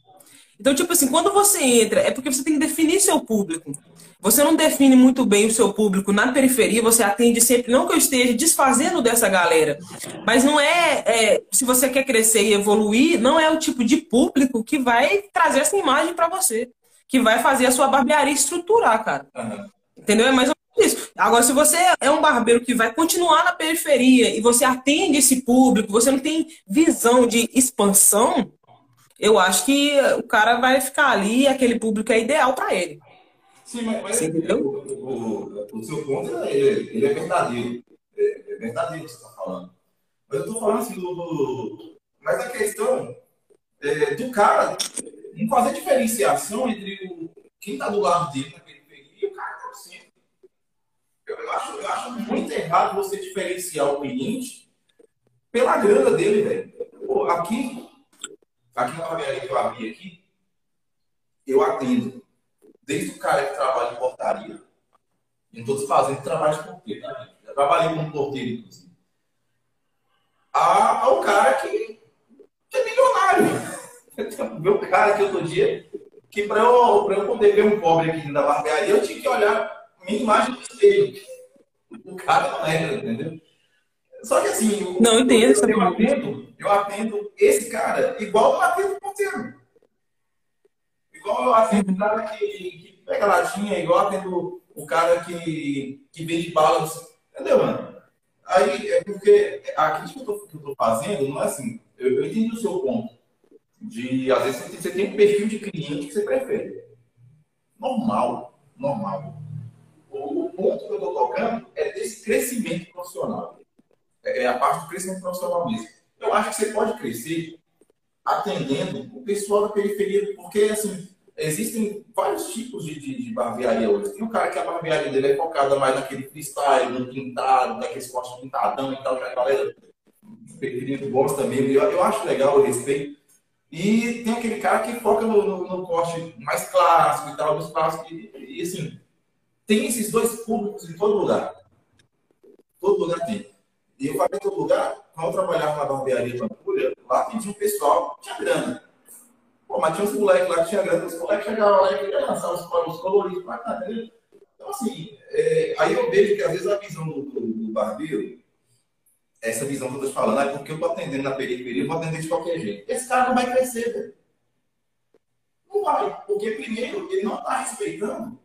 Então, tipo assim, quando você entra, é porque você tem que definir seu público. Você não define muito bem o seu público na periferia, você atende sempre, não que eu esteja desfazendo dessa galera, mas não é, é se você quer crescer e evoluir, não é o tipo de público que vai trazer essa imagem para você, que vai fazer a sua barbearia estruturar, cara. Uhum. Entendeu? É mais ou isso. Agora, se você é um barbeiro que vai continuar na periferia e você atende esse público, você não tem visão de expansão, eu acho que o cara vai ficar ali e aquele público é ideal para ele. Sim, mas, mas o, o, o, seu ponto é, ele é verdadeiro. É, é verdadeiro o que você está falando. Mas eu tô falando assim do. do... Mas a questão é, do cara não fazer diferenciação entre o, quem tá do lado dele na periferia e o cara que tá no centro. Eu, acho, eu acho muito errado você diferenciar o cliente pela grana dele, velho. Aqui, aqui na barbearia que eu abri aqui, eu atendo desde o cara que trabalha em portaria, em todos fazendo trabalho de porteiro, tá? Já trabalhei como porteiro, inclusive. Ao cara que, é milionário. O cara que outro dia, que para eu, eu poder ver um pobre aqui na barbearia, eu tinha que olhar minha imagem do espelho. O cara não era, entendeu? Só que assim, não entendo eu, eu, atendo, eu atendo esse cara igual eu atendo o porteiro. Igual eu atendo o cara que, que pega latinha, igual eu atendo o cara que, que vende balas. Entendeu, mano? Aí é porque a crítica que eu estou fazendo não é assim. Eu, eu entendi o seu ponto. De, às vezes, você tem um perfil de cliente que você prefere. Normal. Normal. O, o ponto que eu estou tocando é desse crescimento profissional. É, é a parte do crescimento profissional mesmo. Eu acho que você pode crescer atendendo o pessoal da periferia, porque, assim, existem vários tipos de, de, de, barbearia hoje. Tem um cara que a barbearia dele é focada mais naquele freestyle, no pintado, naquele esporte pintadão e tal, que a galera periferia gosta mesmo. Eu, eu acho legal o respeito. E tem aquele cara que foca no, no, no corte mais clássico e tal, dos clássicos. E, e, assim, tem esses dois públicos em todo lugar. Todo lugar tem. E eu falei em todo lugar, quando eu trabalhava na barbearia Pampulha, lá tinha um pessoal que tinha grana. Pô, mas tinha uns moleques lá que tinha grana, os moleques chegavam lá e queriam lançar os, os coloridos pra cá, entendeu? Então, assim, é, aí eu vejo que às vezes a visão do, do, do barbeiro essa visão que eu estou falando, é porque eu estou atendendo na periferia, eu vou atender de qualquer jeito. Esse cara não vai crescer, velho. Não vai. Porque, primeiro, ele não está respeitando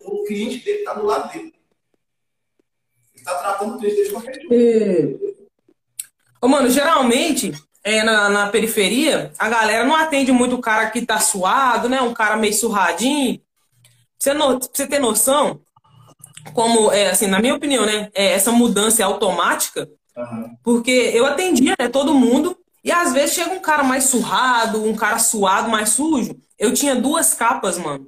o cliente dele está do lado dele. Ele está tratando o cliente dele de qualquer jeito. É... Ô, mano, geralmente, é, na, na, periferia, a galera não atende muito o cara que tá suado, né? Um cara meio surradinho. Você, no, pra você ter noção, como, é, assim, na minha opinião, né? É, essa mudança é automática porque eu atendia né, todo mundo, e às vezes chega um cara mais surrado, um cara suado, mais sujo. Eu tinha duas capas, mano.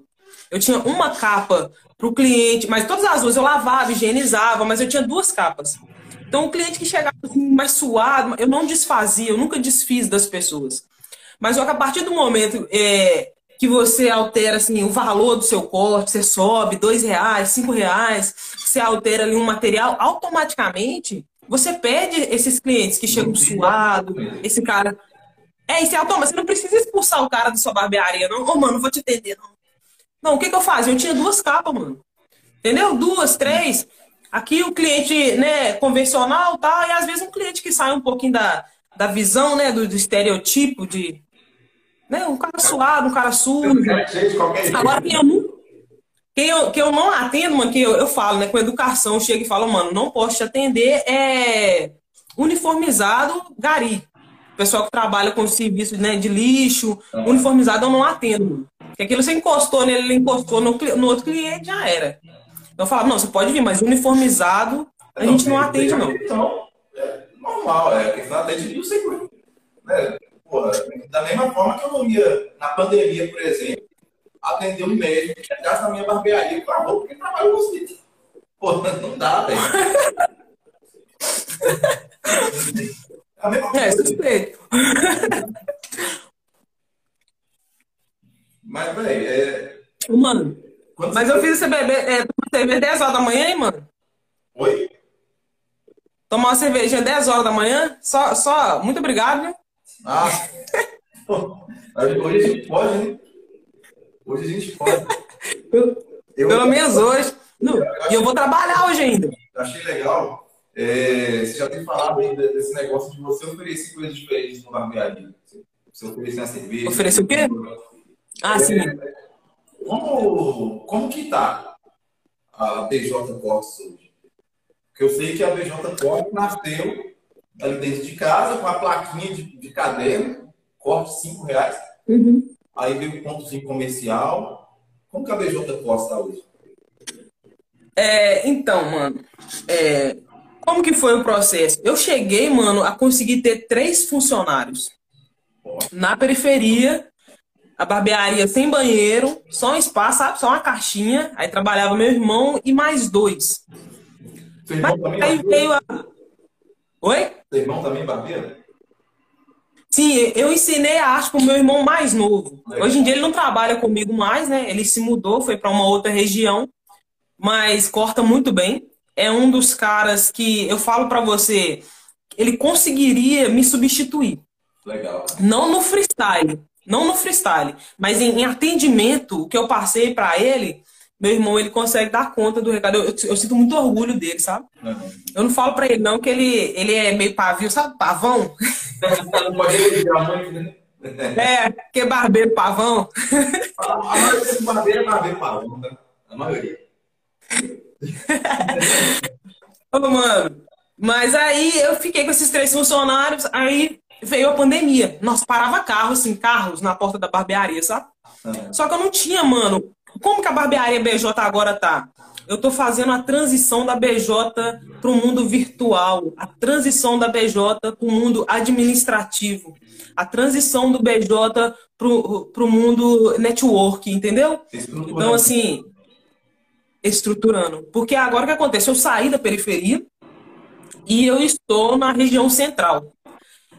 Eu tinha uma capa pro cliente, mas todas as duas eu lavava, higienizava, mas eu tinha duas capas. Então o cliente que chegava assim, mais suado, eu não desfazia, eu nunca desfiz das pessoas. Mas só que a partir do momento é, que você altera assim, o valor do seu corte, você sobe dois reais, cinco reais, você altera ali um material, automaticamente você perde esses clientes que chegam suado, esse cara. É, isso é automático. Você não precisa expulsar o cara da sua barbearia, não. Ô, oh, mano, não vou te atender, não. Não, o que, que eu fazia? Eu tinha duas capas, mano. Entendeu? Duas, três. Aqui o cliente, né, convencional, tá? E às vezes um cliente que sai um pouquinho da, da visão, né, do, do estereotipo de. Né, um cara suado, um cara sujo. Agora, quem eu quem eu, que eu não atendo, mano, que eu, eu falo, né, com educação, chega e fala, mano, não posso te atender, é uniformizado gari. O pessoal que trabalha com serviço né, de lixo, uniformizado eu não atendo. Porque aquilo você encostou nele, ele encostou no, no outro cliente, já era. Então eu falo, não, você pode vir, mas uniformizado a não, gente não atende, não. Então, é normal, é questão da lei de seguro. Né? Porra, da mesma forma que eu não ia na pandemia, por exemplo, atender um médico que entrasse na minha barbearia com a roupa que trabalha com os Pô, não dá, velho. coisa. É, suspeito. Mas, velho, é. Mano, Quando mas eu fiz você beber, é, beber 10 horas da manhã, hein, mano? Oi? Tomar uma cervejinha 10 horas da manhã? Só, só, muito obrigado, viu? Ah, hoje a gente pode, né? Hoje a gente pode. eu, Pelo menos hoje. Não, e eu vou trabalhar hoje ainda. Achei legal. É, você já tem falado ainda desse negócio de você oferecer coisas diferentes no barbearia. Você oferecer uma cerveja. Oferecer o quê? Ah, é, sim. Como, como que tá a BJ Cortes hoje? Porque eu sei que a BJ Cortes nasceu ali dentro de casa com a plaquinha de, de caderno, corte 5 reais. Uhum. Aí veio o pontozinho comercial. Como que a BJ Costa está hoje? É, então, mano, é, Como que foi o processo? Eu cheguei, mano, a conseguir ter três funcionários. Na periferia, a barbearia sem banheiro, só um espaço, sabe? Só uma caixinha. Aí trabalhava meu irmão e mais dois. Seu irmão Mas também aí barbeiro? veio a... Oi? Seu irmão também barbeiro? Sim, eu ensinei a arte pro meu irmão mais novo. Legal. Hoje em dia ele não trabalha comigo mais, né? Ele se mudou, foi para uma outra região, mas corta muito bem. É um dos caras que eu falo para você, ele conseguiria me substituir. Legal. Não no freestyle, não no freestyle, mas em, em atendimento, o que eu passei para ele, meu irmão, ele consegue dar conta do recado. Eu, eu- eu sinto muito orgulho dele, sabe? Uhum. Eu não falo para ele não que ele, ele é meio pavio, sabe? Pavão. Não pode elogiar muito, né? É, que barbeiro pavão. A maioria dos barbeiros é barbeiro pavão, né? A maioria. Ô, mano, mas aí eu fiquei com esses três funcionários, aí veio a pandemia. Nós parava carros, assim, carros na porta da barbearia, sabe? Uhum. Só que eu não tinha, mano. Como que a barbearia BJ agora tá? Eu tô fazendo a transição da BJ pro mundo virtual, a transição da BJ pro mundo administrativo, a transição do BJ pro, pro mundo network, entendeu? Então, assim, estruturando. Porque agora o que acontece? Eu saí da periferia e eu estou na região central.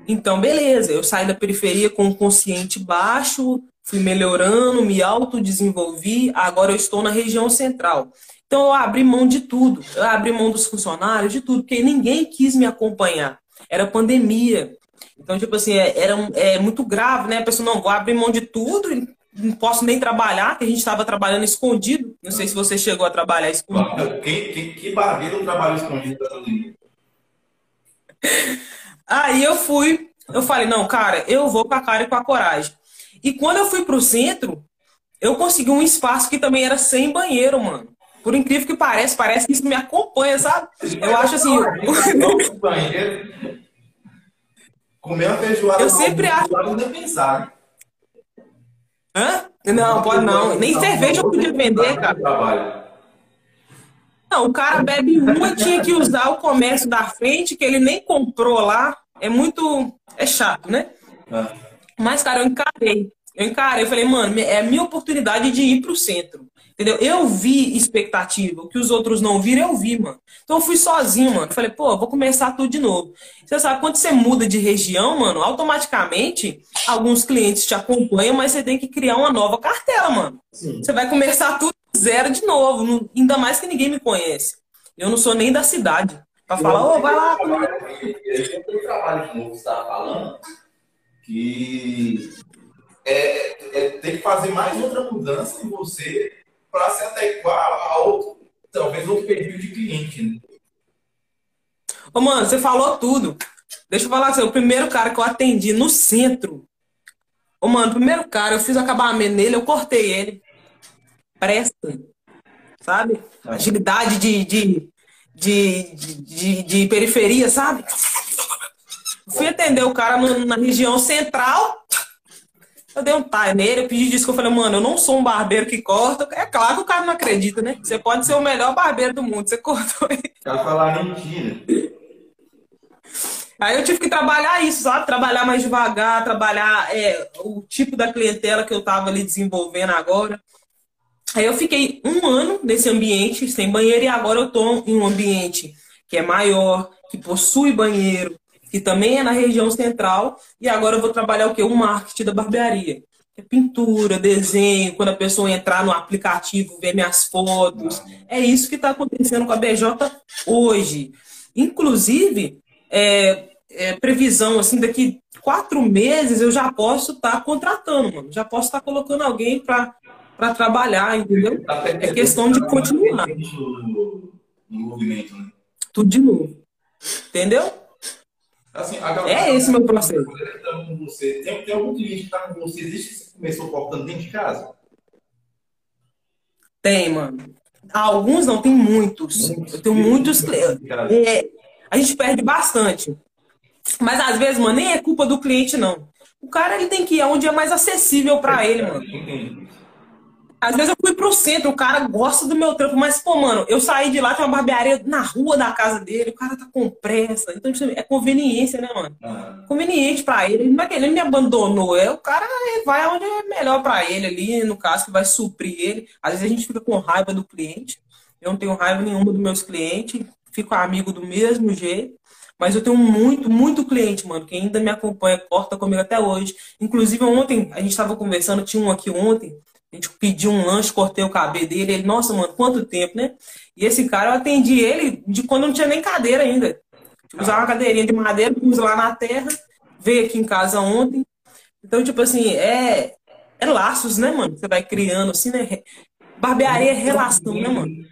Então, beleza, eu saí da periferia com o consciente baixo, fui melhorando, me autodesenvolvi, agora eu estou na região central. Então, eu abri mão de tudo. Eu abri mão dos funcionários, de tudo, porque ninguém quis me acompanhar. Era pandemia. Então, tipo assim, é, era é muito grave, né? A pessoa, não, vou abrir mão de tudo, não posso nem trabalhar, que a gente estava trabalhando escondido. Não sei se você chegou a trabalhar escondido. Quem, quem, que barbeiro trabalha escondido pandemia? Aí eu fui, eu falei, não, cara, eu vou com a cara e com a coragem. E quando eu fui pro centro, eu consegui um espaço que também era sem banheiro, mano. Por incrível que pareça, parece que isso me acompanha, sabe? Eu acho assim. Banheiro. Comer uma feijoada. Eu sempre acho- Não nem pensar. Hã? Não, pode não. Nem cerveja eu podia vender, cara. Não, o cara bebe uma e tinha que usar o comércio da frente, que ele nem comprou lá. É muito. É chato, né? Ah, Mas, cara, eu encarei. Eu encarei. Eu falei, mano, é a minha oportunidade de ir pro centro. Entendeu? Eu vi expectativa. O que os outros não viram, eu vi, mano. Então eu fui sozinho, mano. Falei, pô, vou começar tudo de novo. Você sabe, quando você muda de região, mano, automaticamente alguns clientes te acompanham, mas você tem que criar uma nova cartela, mano. sim. Você vai começar tudo zero de novo. não- Ainda mais que ninguém me conhece. Eu não sou nem da cidade. Pra falar, ô, vai lá. Esse é o trabalho que o você estava falando, que é, é ter que fazer mais outra mudança em você para se adequar a outro, talvez outro perfil de cliente. Né? Ô, mano, você falou tudo. Deixa eu falar você. O primeiro cara que eu atendi no centro. Ô, mano, o primeiro cara, eu fiz acabamento nele, eu cortei ele. Presta. Sabe? Agilidade de, de, de, de, periferia, sabe? Fui atender o cara na região central. Eu dei um tie nele, eu pedi desculpa. Eu falei, mano, eu não sou um barbeiro que corta. É claro que o cara não acredita, né? Você pode ser o melhor barbeiro do mundo. Você cortou ele. O cara falar mentira. Aí eu tive que trabalhar isso, sabe? Trabalhar mais devagar, trabalhar é, o tipo da clientela que eu tava ali desenvolvendo agora. Aí eu fiquei um ano nesse ambiente sem banheiro e agora eu tô em um ambiente que é maior, que possui banheiro, que também é na região central e agora eu vou trabalhar o quê? O marketing da barbearia. É pintura, desenho, quando a pessoa entrar no aplicativo, ver minhas fotos. É isso que está acontecendo com a BJ hoje. Inclusive, é, é, previsão assim, daqui quatro meses eu já posso estar contratando, mano. Já posso estar colocando alguém para trabalhar, entendeu? É questão de continuar. Né? Tudo de novo. Entendeu? Assim, galera- É esse meu processo. Tá você, tem, tem algum cliente que está com você desde que você começou cortando dentro de casa? Tem, mano. Alguns não, tem muitos. Eu tenho muitos clientes. É, a gente perde bastante. Mas às vezes, mano, nem é culpa do cliente, não. O cara ele tem que ir onde é mais acessível para ele, mano. Entendi. Às vezes eu fui pro centro, o cara gosta do meu trampo, mas, pô, mano, eu saí de lá, tem uma barbearia na rua da casa dele, o cara tá com pressa. Então, tipo, é conveniência, né, mano? Ah. Conveniente pra ele. Não é que ele me abandonou, é o cara vai onde é melhor pra ele ali, no caso, que vai suprir ele. Às vezes a gente fica com raiva do cliente. Eu não tenho raiva nenhuma dos meus clientes, fico amigo do mesmo jeito. Mas eu tenho muito, muito cliente, mano, que ainda me acompanha, corta comigo até hoje. Inclusive, ontem, a gente estava conversando, tinha um aqui ontem, a gente pediu um lanche, cortei o cabelo dele. Ele, nossa, mano, quanto tempo, né? E esse cara, eu atendi ele de quando não tinha nem cadeira ainda. Tipo, usava uma cadeirinha de madeira, pus lá na terra, veio aqui em casa ontem. Então, tipo assim, é, é laços, né, mano? Você vai criando, assim, né? Barbearia é relação, né, mano?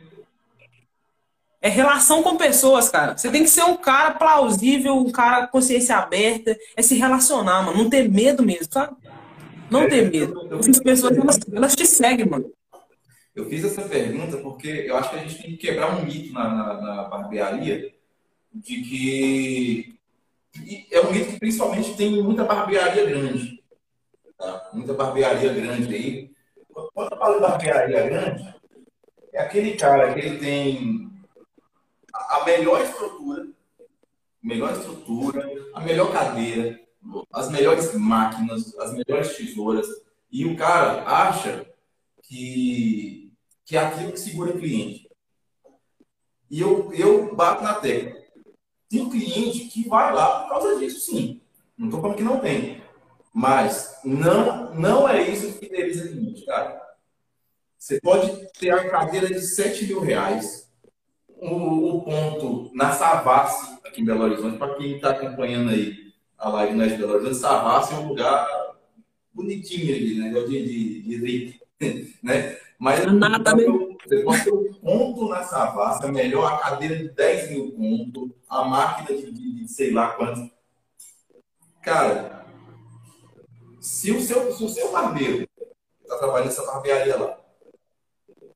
É relação com pessoas, cara. Você tem que ser um cara plausível, um cara consciência aberta, é se relacionar, mano. Não ter medo mesmo, sabe? Não ter medo. Essas pessoas, elas, elas, te seguem, mano. Eu fiz essa pergunta porque eu acho que a gente tem que quebrar um mito na, na, na barbearia de que. É um mito que principalmente tem muita barbearia grande. Tá? Muita barbearia grande aí. Quando eu falo barbearia grande, é aquele cara que ele tem a melhor estrutura, melhor estrutura, a melhor cadeira, as melhores máquinas, as melhores tesouras, e o cara acha que, que é aquilo que segura o cliente. E eu, eu bato na tecla. Tem um cliente que vai lá por causa disso, sim. Não estou falando que não tem. Mas não, não é isso que fideliza cliente, cara. Você pode ter a cadeira de 7 mil reais, o, o ponto na Savassi, aqui em Belo Horizonte, para quem está acompanhando aí a live na Belo Horizonte, Savassi é um lugar bonitinho ali, né? De, de, de rico, né? Mas Nada você pode ter um ponto na Savassi, melhor a cadeira de 10 mil pontos, a máquina de, de, de sei lá quantos. Cara, se o seu, se o seu barbeiro está trabalhando nessa barbearia lá,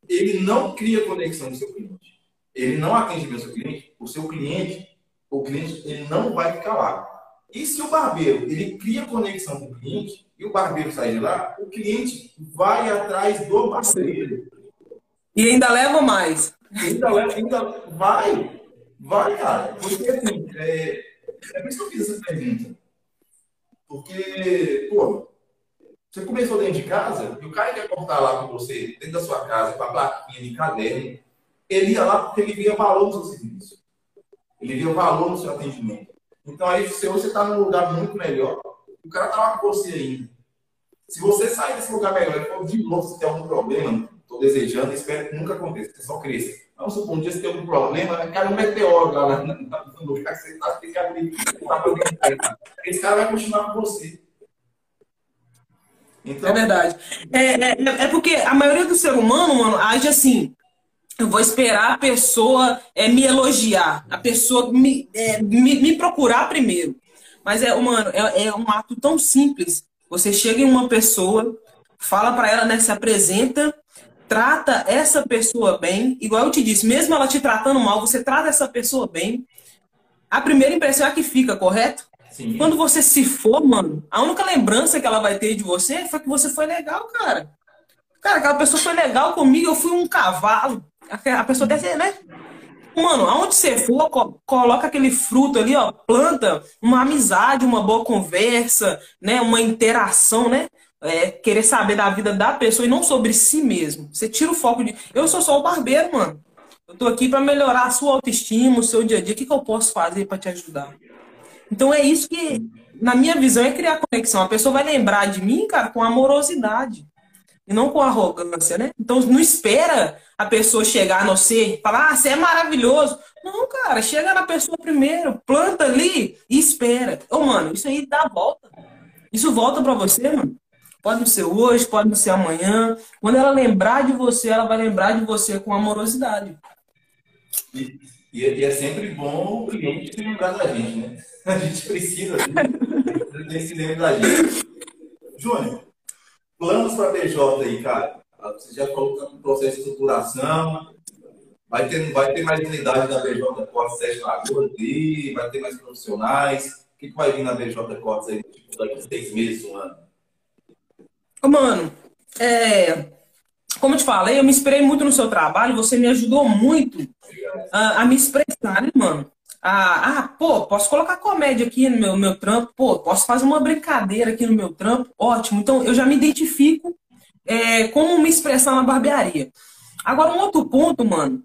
ele não cria conexão com o seu cliente, ele não atende bem o seu cliente, o seu cliente, o cliente, ele não vai ficar lá. E se o barbeiro ele cria conexão com o cliente e o barbeiro sai de lá, o cliente vai atrás do barbeiro. E ainda leva mais. Ainda leva, ainda vai, vai, cara. Porque assim, é, é por isso que eu fiz essa pergunta. Porque, pô, você começou dentro de casa e o cara quer cortar lá com você, dentro da sua casa, com a plaquinha de caderno, ele ia lá porque ele via valor no seu serviço. Ele via valor no seu atendimento. Então aí se você está num lugar muito melhor, o cara tá lá com você ainda. Se você sair desse lugar melhor e de novo, se tem algum problema, estou desejando, espero que nunca aconteça, que só cresça. Vamos supor, um dia você tem algum problema, cai um meteoro lá no lugar que você está, tem que abrir, esse cara vai continuar com você. Então... É verdade. É, é, é, porque a maioria do ser humano, mano, age assim eu vou esperar a pessoa é, me elogiar, a pessoa me, é, me, me, procurar primeiro. Mas é, mano, é, é, um ato tão simples. Você chega em uma pessoa, fala para ela, né, se apresenta, trata essa pessoa bem, igual eu te disse, mesmo ela te tratando mal, você trata essa pessoa bem. A primeira impressão é a que fica, correto? Sim. Quando você se for, mano, a única lembrança que ela vai ter de você foi que você foi legal, cara. Cara, aquela pessoa foi legal comigo, eu fui um cavalo a pessoa deve, né? Mano, aonde você for, coloca aquele fruto ali, ó, planta uma amizade, uma boa conversa, né? Uma interação, né? É, querer saber da vida da pessoa e não sobre si mesmo. Você tira o foco de. Eu sou só o barbeiro, mano. Eu tô aqui para melhorar a sua autoestima, o seu dia a dia. O que, que eu posso fazer para te ajudar? Então é isso que, na minha visão, é criar conexão. A pessoa vai lembrar de mim, cara, com amorosidade e não com arrogância, né? Então não espera a pessoa chegar a você e falar, ah, você é maravilhoso. Não, cara, chega na pessoa primeiro, planta ali e espera. Ô, mano, isso aí dá volta. Isso volta para você, mano. Pode não ser hoje, pode não ser amanhã. Quando ela lembrar de você, ela vai lembrar de você com amorosidade. E, e é sempre bom o cliente se lembrar da gente, né? A gente precisa desse lembro da gente. Júnior, planos para BJ aí, cara? Você já falou que no processo de estruturação. Vai ter, vai ter mais unidade na BJ Cortes Sete Lagoas ali, vai ter mais profissionais. O que, que vai vir na BJ Cortes aí tipo, daqui a seis meses, um ano? Mano, é, como eu te falei, eu me inspirei muito no seu trabalho, você me ajudou muito a, a me expressar, né, mano? Ah, ah, pô, posso colocar comédia aqui no meu, meu trampo, pô, posso fazer uma brincadeira aqui no meu trampo, ótimo. Então eu já me identifico é, como me expressar na barbearia. Agora, um outro ponto, mano,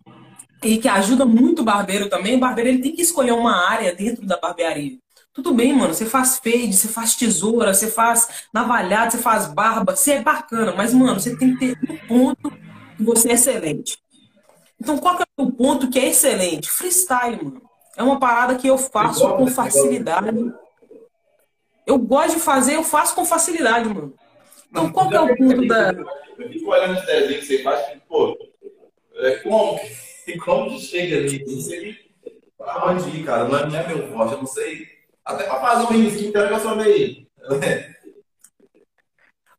e que ajuda muito o barbeiro também, o barbeiro ele tem que escolher uma área dentro da barbearia. Tudo bem, mano, você faz fade, você faz tesoura, você faz navalhado, você faz barba, você é bacana, mas, mano, você tem que ter um ponto que você é excelente. Então, qual que é o ponto que é excelente? Freestyle, mano. É uma parada que eu faço com facilidade. Eu gosto de fazer, eu faço com facilidade, mano. Então, qual que é o ponto da. Eu fico olhando os desenhos que você faz, pô, é, como, como que chega sei pra onde ir, cara. Não é, meu forte, eu não sei. Até pra fazer um risquinho, então eu sou meio.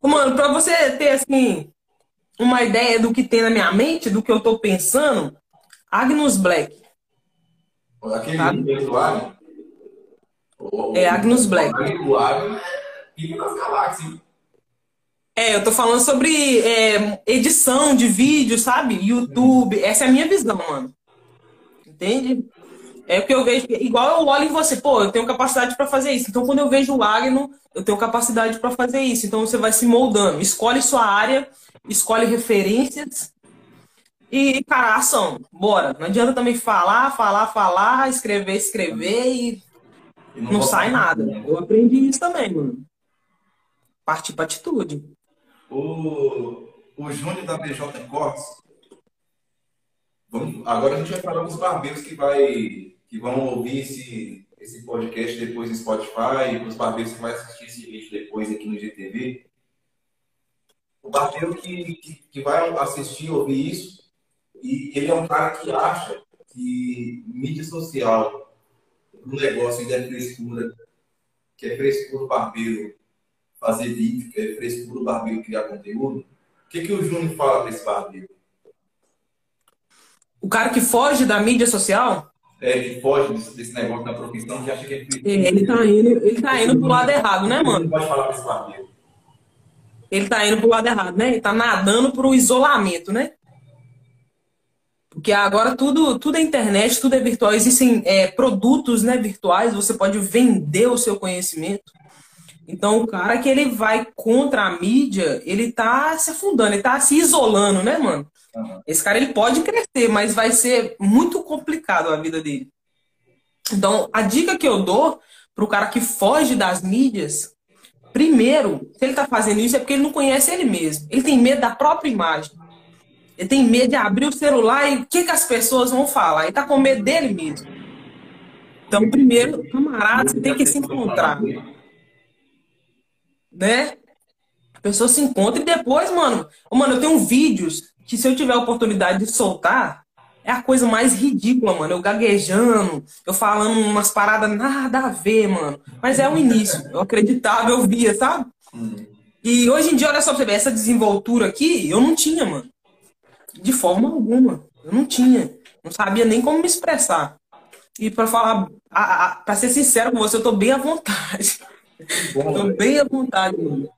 Mano, pra você ter, assim, uma ideia do que tem na minha mente, do que eu tô pensando, Agnus Black. Aquele do Agno? É, Agnus Black. O fica nas galáxias. É, eu tô falando sobre é, edição de vídeo, sabe? YouTube. Essa é a minha visão, mano. Entende? É o que eu vejo. Igual eu olho em você, pô, eu tenho capacidade para fazer isso. Então, quando eu vejo o Agno, eu tenho capacidade para fazer isso. Então, você vai se moldando. Escolhe sua área, escolhe referências e, cara, ação. Bora. Não adianta também falar, falar, falar, escrever, escrever e, e não, não sai nada. Eu aprendi isso também, mano. Partir pra atitude. O, o Júnior da BJ Cortes. Vamos, agora a gente vai falar dos barbeiros que, vai, que vão ouvir esse, esse podcast depois no Spotify, os barbeiros que vão assistir esse vídeo depois aqui no GTV. O barbeiro que, que, que vai assistir, ouvir isso, e ele é um cara que acha que mídia social, um negócio ainda é frescura, que é frescura barbeiro fazer vídeo, que é frescura barbeiro criar conteúdo. O que, que o Júnior fala para esse barbeiro? O cara que foge da mídia social? É, que foge desse, desse negócio da profissão, que acha que é frescura. Ele tá indo, ele tá indo pro lado errado, né, mano? Não pode falar para esse barbeiro. Ele tá indo pro lado errado, né? Ele tá nadando pro isolamento, né? Porque agora tudo, tudo é internet, tudo é virtual. Existem é, produtos né, virtuais, você pode vender o seu conhecimento. Então, o cara que ele vai contra a mídia, ele tá se afundando, ele tá se isolando, né, mano? Uhum. Esse cara ele pode crescer, mas vai ser muito complicado a vida dele. Então, a dica que eu dou pro cara que foge das mídias, primeiro, se ele tá fazendo isso é porque ele não conhece ele mesmo. Ele tem medo da própria imagem. Ele tem medo de abrir o celular e o que, que as pessoas vão falar. Ele tá com medo dele mesmo. Então, primeiro, camarada, você tem que se encontrar. Né? A pessoa se encontra e depois, mano. Mano, eu tenho vídeos que se eu tiver a oportunidade de soltar, é a coisa mais ridícula, mano. Eu gaguejando, eu falando umas paradas nada a ver, mano. Mas é o início. Eu acreditava, eu via, sabe? E hoje em dia, olha só pra você ver, essa desenvoltura aqui, eu não tinha, mano. De forma alguma. Eu não tinha. Não sabia nem como me expressar. E para falar, para ser sincero com você, eu tô bem à vontade. Bom, tô bem à vontade, mano.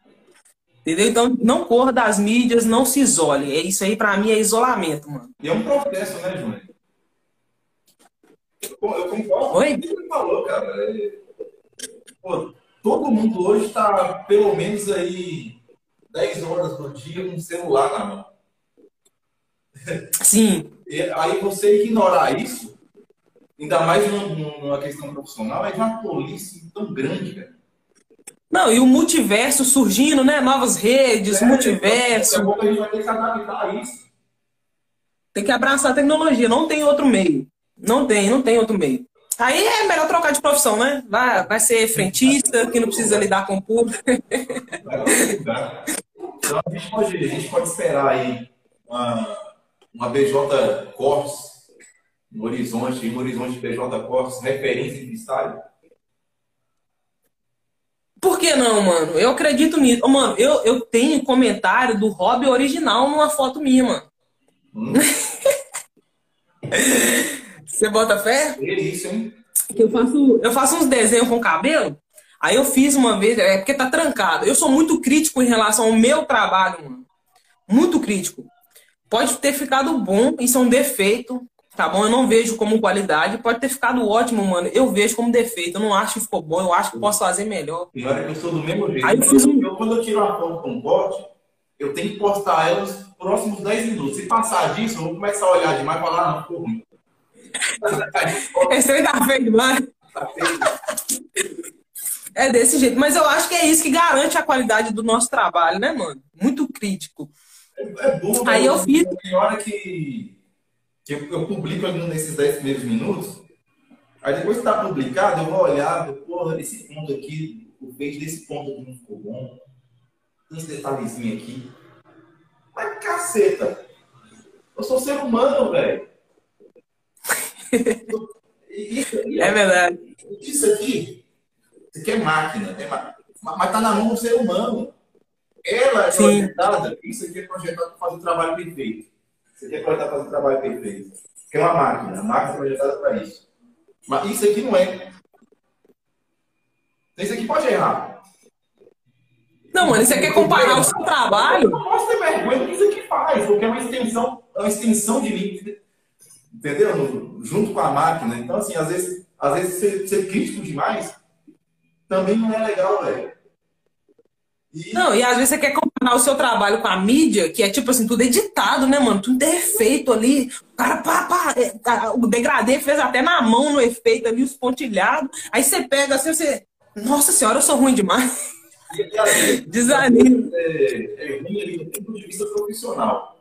Entendeu? Então, não corra das mídias, não se isole. É isso aí, para mim, é isolamento, mano. E é um processo, né, Júnior? Eu concordo Oi? com o que você falou, cara. É... Pô, todo mundo hoje está pelo menos aí 10 horas do dia com um celular na mão. Sim. E aí você ignorar isso, ainda mais numa questão profissional, é de uma polícia tão grande, cara. Não, e o multiverso surgindo, né? Novas redes, é, multiverso. Daqui a a gente vai ter que adaptar a isso. Tem que abraçar a tecnologia, não tem outro meio. Não tem, não tem outro meio. Aí é melhor trocar de profissão, né? Vai, vai ser frentista, que não precisa lidar com o público. Então a gente pode, a gente pode esperar aí uma uma BJ Corps no horizonte, no horizonte de BJ Corps, referência em freestyle? Por que não, mano? Eu acredito nisso. Oh, mano, eu, eu tenho comentário do hobby original numa foto minha, mano. Hum. Você bota fé? É isso, hein? Eu faço, eu faço uns desenhos com cabelo. Aí eu fiz uma vez, é porque tá trancado. Eu sou muito crítico em relação ao meu trabalho, mano. Muito crítico. Pode ter ficado bom, isso é um defeito, tá bom? Eu não vejo como qualidade, pode ter ficado ótimo, mano. Eu vejo como defeito, eu não acho que ficou bom, eu acho que posso fazer melhor. E olha que eu sou do mesmo jeito. Aí eu fiz um... eu, quando eu tiro uma foto com um corte, eu tenho que postar ela nos próximos 10 minutos. Se passar disso, eu vou começar a olhar demais e falar, ah, não, ruim. Esse aí tá feio demais. Tá feio. É desse jeito. Mas eu acho que é isso que garante a qualidade do nosso trabalho, né, mano? Muito crítico. É, é bom, Aí né? eu fiz. Tem hora que, que eu, eu publico ali nesses 10 primeiros minutos, aí depois que tá publicado, eu vou olhar, porra, esse ponto aqui, o peito desse ponto aqui não ficou bom. Tem esse detalhezinho aqui. Mas caceta! Eu sou ser humano, velho. É verdade. isso aqui, isso aqui é máquina, é ma- mas tá na mão do ser humano. Ela é Sim. projetada, isso aqui é projetado para fazer o trabalho perfeito. Isso aqui é projetado para fazer o trabalho perfeito. Que é uma máquina, a máquina é projetada para isso. Mas isso aqui não é. Isso aqui pode errar. Não, mano, você quer comparar o seu trabalho? Eu não posso ter vergonha do que isso aqui faz, porque é uma extensão, é uma extensão de mim. Entendeu? Junto com a máquina. Então, assim, às vezes, às vezes ser, ser crítico demais também não é legal, velho. E- Não, e às vezes você quer comparar o seu trabalho com a mídia, que é tipo assim, tudo editado, né, mano? Tudo perfeito ali. O cara, pá, pá, é, o degradê fez até na mão no efeito ali, os pontilhados. Aí você pega assim, você. Nossa senhora, eu sou ruim demais. assim, Desanima. é, é ruim ali do ponto de vista profissional.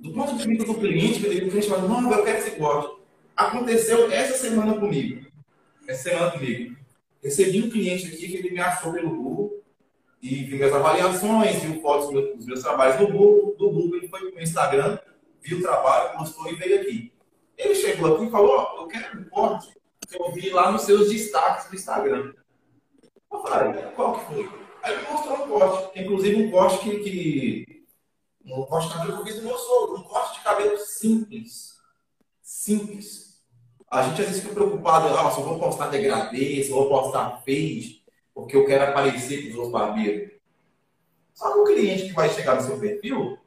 Do ponto de vista do cliente, o cliente fala, não, eu quero esse corte. Aconteceu essa semana comigo. Essa semana comigo. Recebi um cliente aqui que ele me achou pelo Google e viu minhas avaliações, viu fotos dos meus, dos meus trabalhos no Google. Do Google ele foi pro meu Instagram, viu o trabalho, gostou e veio aqui. Ele chegou aqui e falou, ó, eu quero um corte que eu vi lá nos seus destaques do Instagram. Eu falei, qual que foi? Aí ele mostrou um corte, inclusive um corte que, que um corte de cabelo que eu fiz do meu sogro, um corte de cabelo simples. Simples. A gente às vezes fica preocupado, ah, se eu vou postar degradê, se eu vou postar fade, porque eu quero aparecer com os outros barbeiros. Só que o cliente que vai chegar no seu perfil,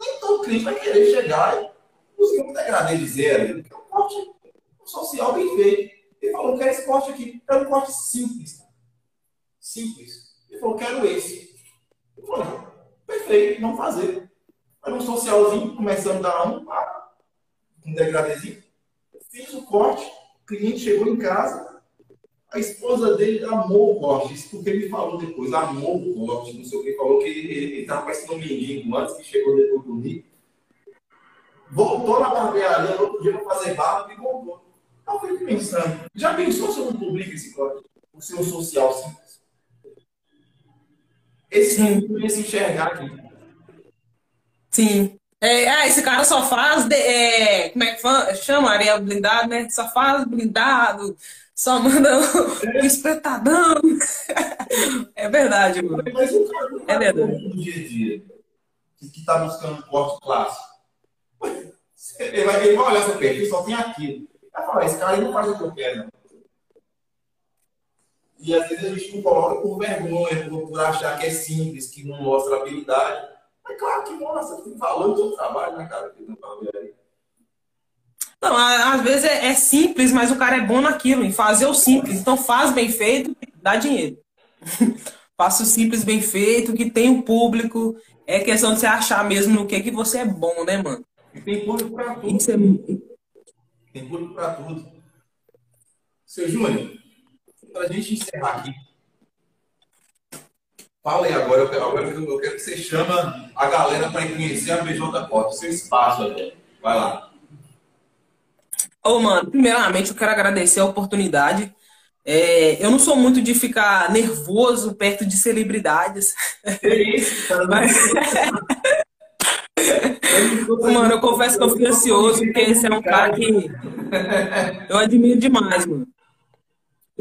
nem todo cliente vai querer chegar e buscar um degradê de zero. Ele quer um corte social bem feito. Ele falou, quero esse corte aqui. Quero um corte simples. Simples. Ele falou, quero esse. Eu falei, perfeito, vamos fazer. Era um socialzinho, começando a dar um, um degradêzinho. Fiz o corte, o cliente chegou em casa, a esposa dele amou o corte, isso porque ele falou depois, amou o corte, não sei o que, falou que ele estava parecendo um mendigo antes que chegou depois do Rio. Voltou na barbearia no outro dia para fazer barba e voltou. Eu fiquei pensando, já pensou se eu não publico esse corte? O seu social simples? Esse Sim. não ia se enxergar aqui. Sim. É, ah, esse cara só faz. de- é, como é que chama? Areia blindado, né? Só faz blindado, só manda o espetadão. É verdade, mano. Mas o cara, É verdade. no dia a dia, que, que tá buscando um corte clássico, ele vai, ele vai olhar seu perfil, só tem aquilo. Vai falar, esse cara aí não faz o que eu quero. E às vezes a gente não coloca por vergonha, por, por achar que é simples, que não mostra habilidade. Mas claro que mostra, tem valor no seu trabalho, né, cara? Tá vendo aí. Não, às vezes é, é simples, mas o cara é bom naquilo, em fazer o simples. Então faz bem feito, dá dinheiro. Faça o simples bem feito, que tem o público. É questão de você achar mesmo no que, que você é bom, né, mano? E tem público pra tudo. Isso é... Tem público para tudo. Seu Júnior, para a gente encerrar aqui, fala aí agora, eu quero, agora eu quero que você chama a galera para conhecer a BJ Pop, seu espaço agora. Vai lá. Ô, mano, primeiramente eu quero agradecer a oportunidade. É, eu não sou muito de ficar nervoso perto de celebridades. É isso, cara. Mas- Mano, eu confesso que eu fico ansioso, porque esse é um cara que eu admiro demais, mano.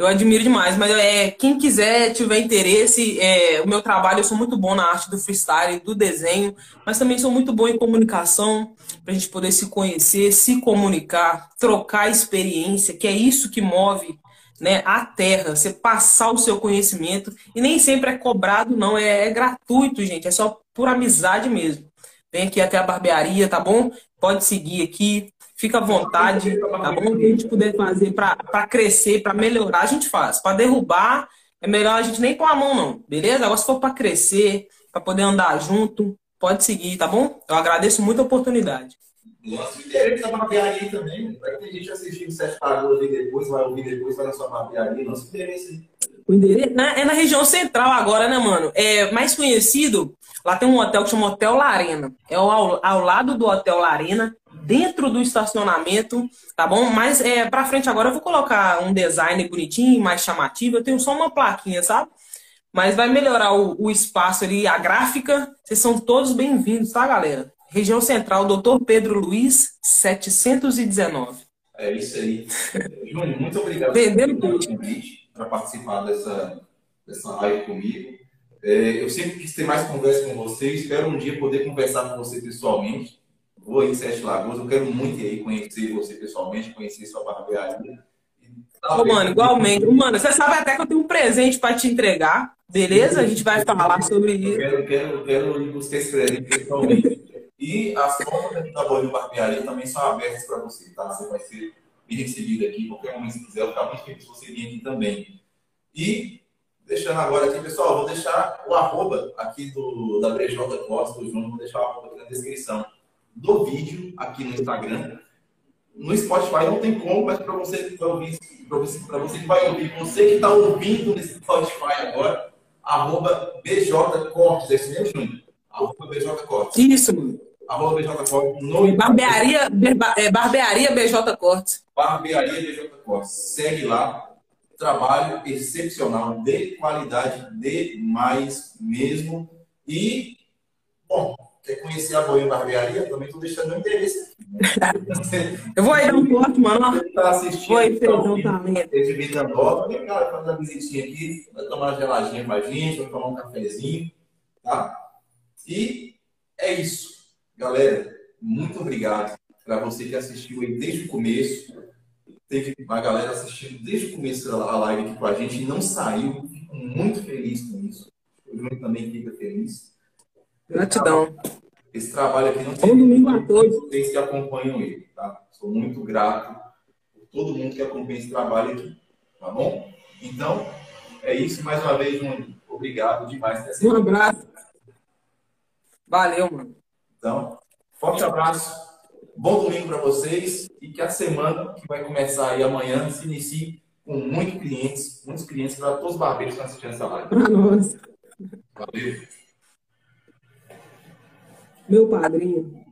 Eu admiro demais, mas é, quem quiser, tiver interesse, é, o meu trabalho, eu sou muito bom na arte do freestyle, do desenho, mas também sou muito bom em comunicação, pra gente poder se conhecer, se comunicar, trocar experiência, que é isso que move né, a terra, você passar o seu conhecimento, e nem sempre é cobrado, não, é, é gratuito, gente, é só por amizade mesmo. vem aqui até a barbearia, tá bom? Pode seguir aqui, fica à vontade, tá bom? O que a gente puder fazer para crescer, para melhorar, a gente faz. Para derrubar, é melhor a gente nem pôr a mão, não, beleza? Agora, se for para crescer, para poder andar junto, pode seguir, tá bom? Eu agradeço muito a oportunidade. Nossa, o interesse da barbearia também. Vai ter gente assistindo Sete Lagoas ali depois, vai ouvir depois, vai na sua barbearia. Nosso interesse o endereço é na região central agora, né, mano? É mais conhecido. Lá tem um hotel que chama Hotel Larena. É ao, ao lado do Hotel Larena, dentro do estacionamento, tá bom? Mas é para frente agora eu vou colocar um design bonitinho, mais chamativo. Eu tenho só uma plaquinha, sabe? Mas vai melhorar o, o espaço ali, a gráfica. Vocês são todos bem-vindos, tá, galera? Região Central, Dr. Pedro Luiz, 719. É isso aí. Júnior, muito obrigado. Vendendo convite para participar dessa, dessa live comigo. É, eu sempre quis ter mais conversa com você, espero um dia poder conversar com você pessoalmente. Vou em Sete Lagoas, eu quero muito ir aí conhecer você pessoalmente, conhecer sua barbearia. Ô, mano, igualmente. Mano, você sabe até que eu tenho um presente para te entregar, beleza? A gente vai falar sobre isso. Eu quero, quero, quero ir buscar esse presente pessoalmente. E as portas aqui da Boa Barbearia também são abertas para você, tá? Você vai ser me recebido aqui, qualquer momento se quiser, eu ficar muito feliz se você vir aqui também. E, deixando agora aqui, pessoal, vou deixar o arroba aqui do, da BJ Costa, do João, vou deixar o arroba aqui na descrição do vídeo aqui no Instagram. No Spotify não tem como, mas para você que ouvir, para você, você que vai ouvir, você que está ouvindo nesse Spotify agora, arroba BJ Cortes, é isso mesmo, Júnior? Arroba BJ Cortes. Isso, mano arroba BJ Cortes no Barbearia, é, barbearia BJ Cortes. Barbearia BJ Cortes. Segue lá. Trabalho excepcional, de qualidade demais mesmo. E, bom, quer conhecer a Boinha Barbearia? Também estou deixando meu interesse. Eu vou aí dar um corte, mano. Tá assistindo. Vou aí, então, vida nova. Vem cá, fazer uma visitinha aqui. Vai tomar uma geladinha com a gente, vai tomar um cafezinho. Tá? E é isso. Galera, muito obrigado para você que assistiu aí desde o começo. Teve uma galera assistindo desde o começo da live aqui com a gente e não saiu. Fico muito feliz com isso. O Júnior também fica feliz. Gratidão. Esse trabalho aqui não tem. Vocês que acompanham ele, tá? Sou muito grato por todo mundo que acompanha esse trabalho aqui, tá bom? Então, é isso. Mais uma vez, um obrigado demais. Um abraço. Valeu, mano. Então, forte abraço, bom domingo para vocês e que a semana que vai começar aí amanhã se inicie com muitos clientes, muitos clientes para todos os barbeiros que estão assistindo essa live. Valeu. Meu padrinho.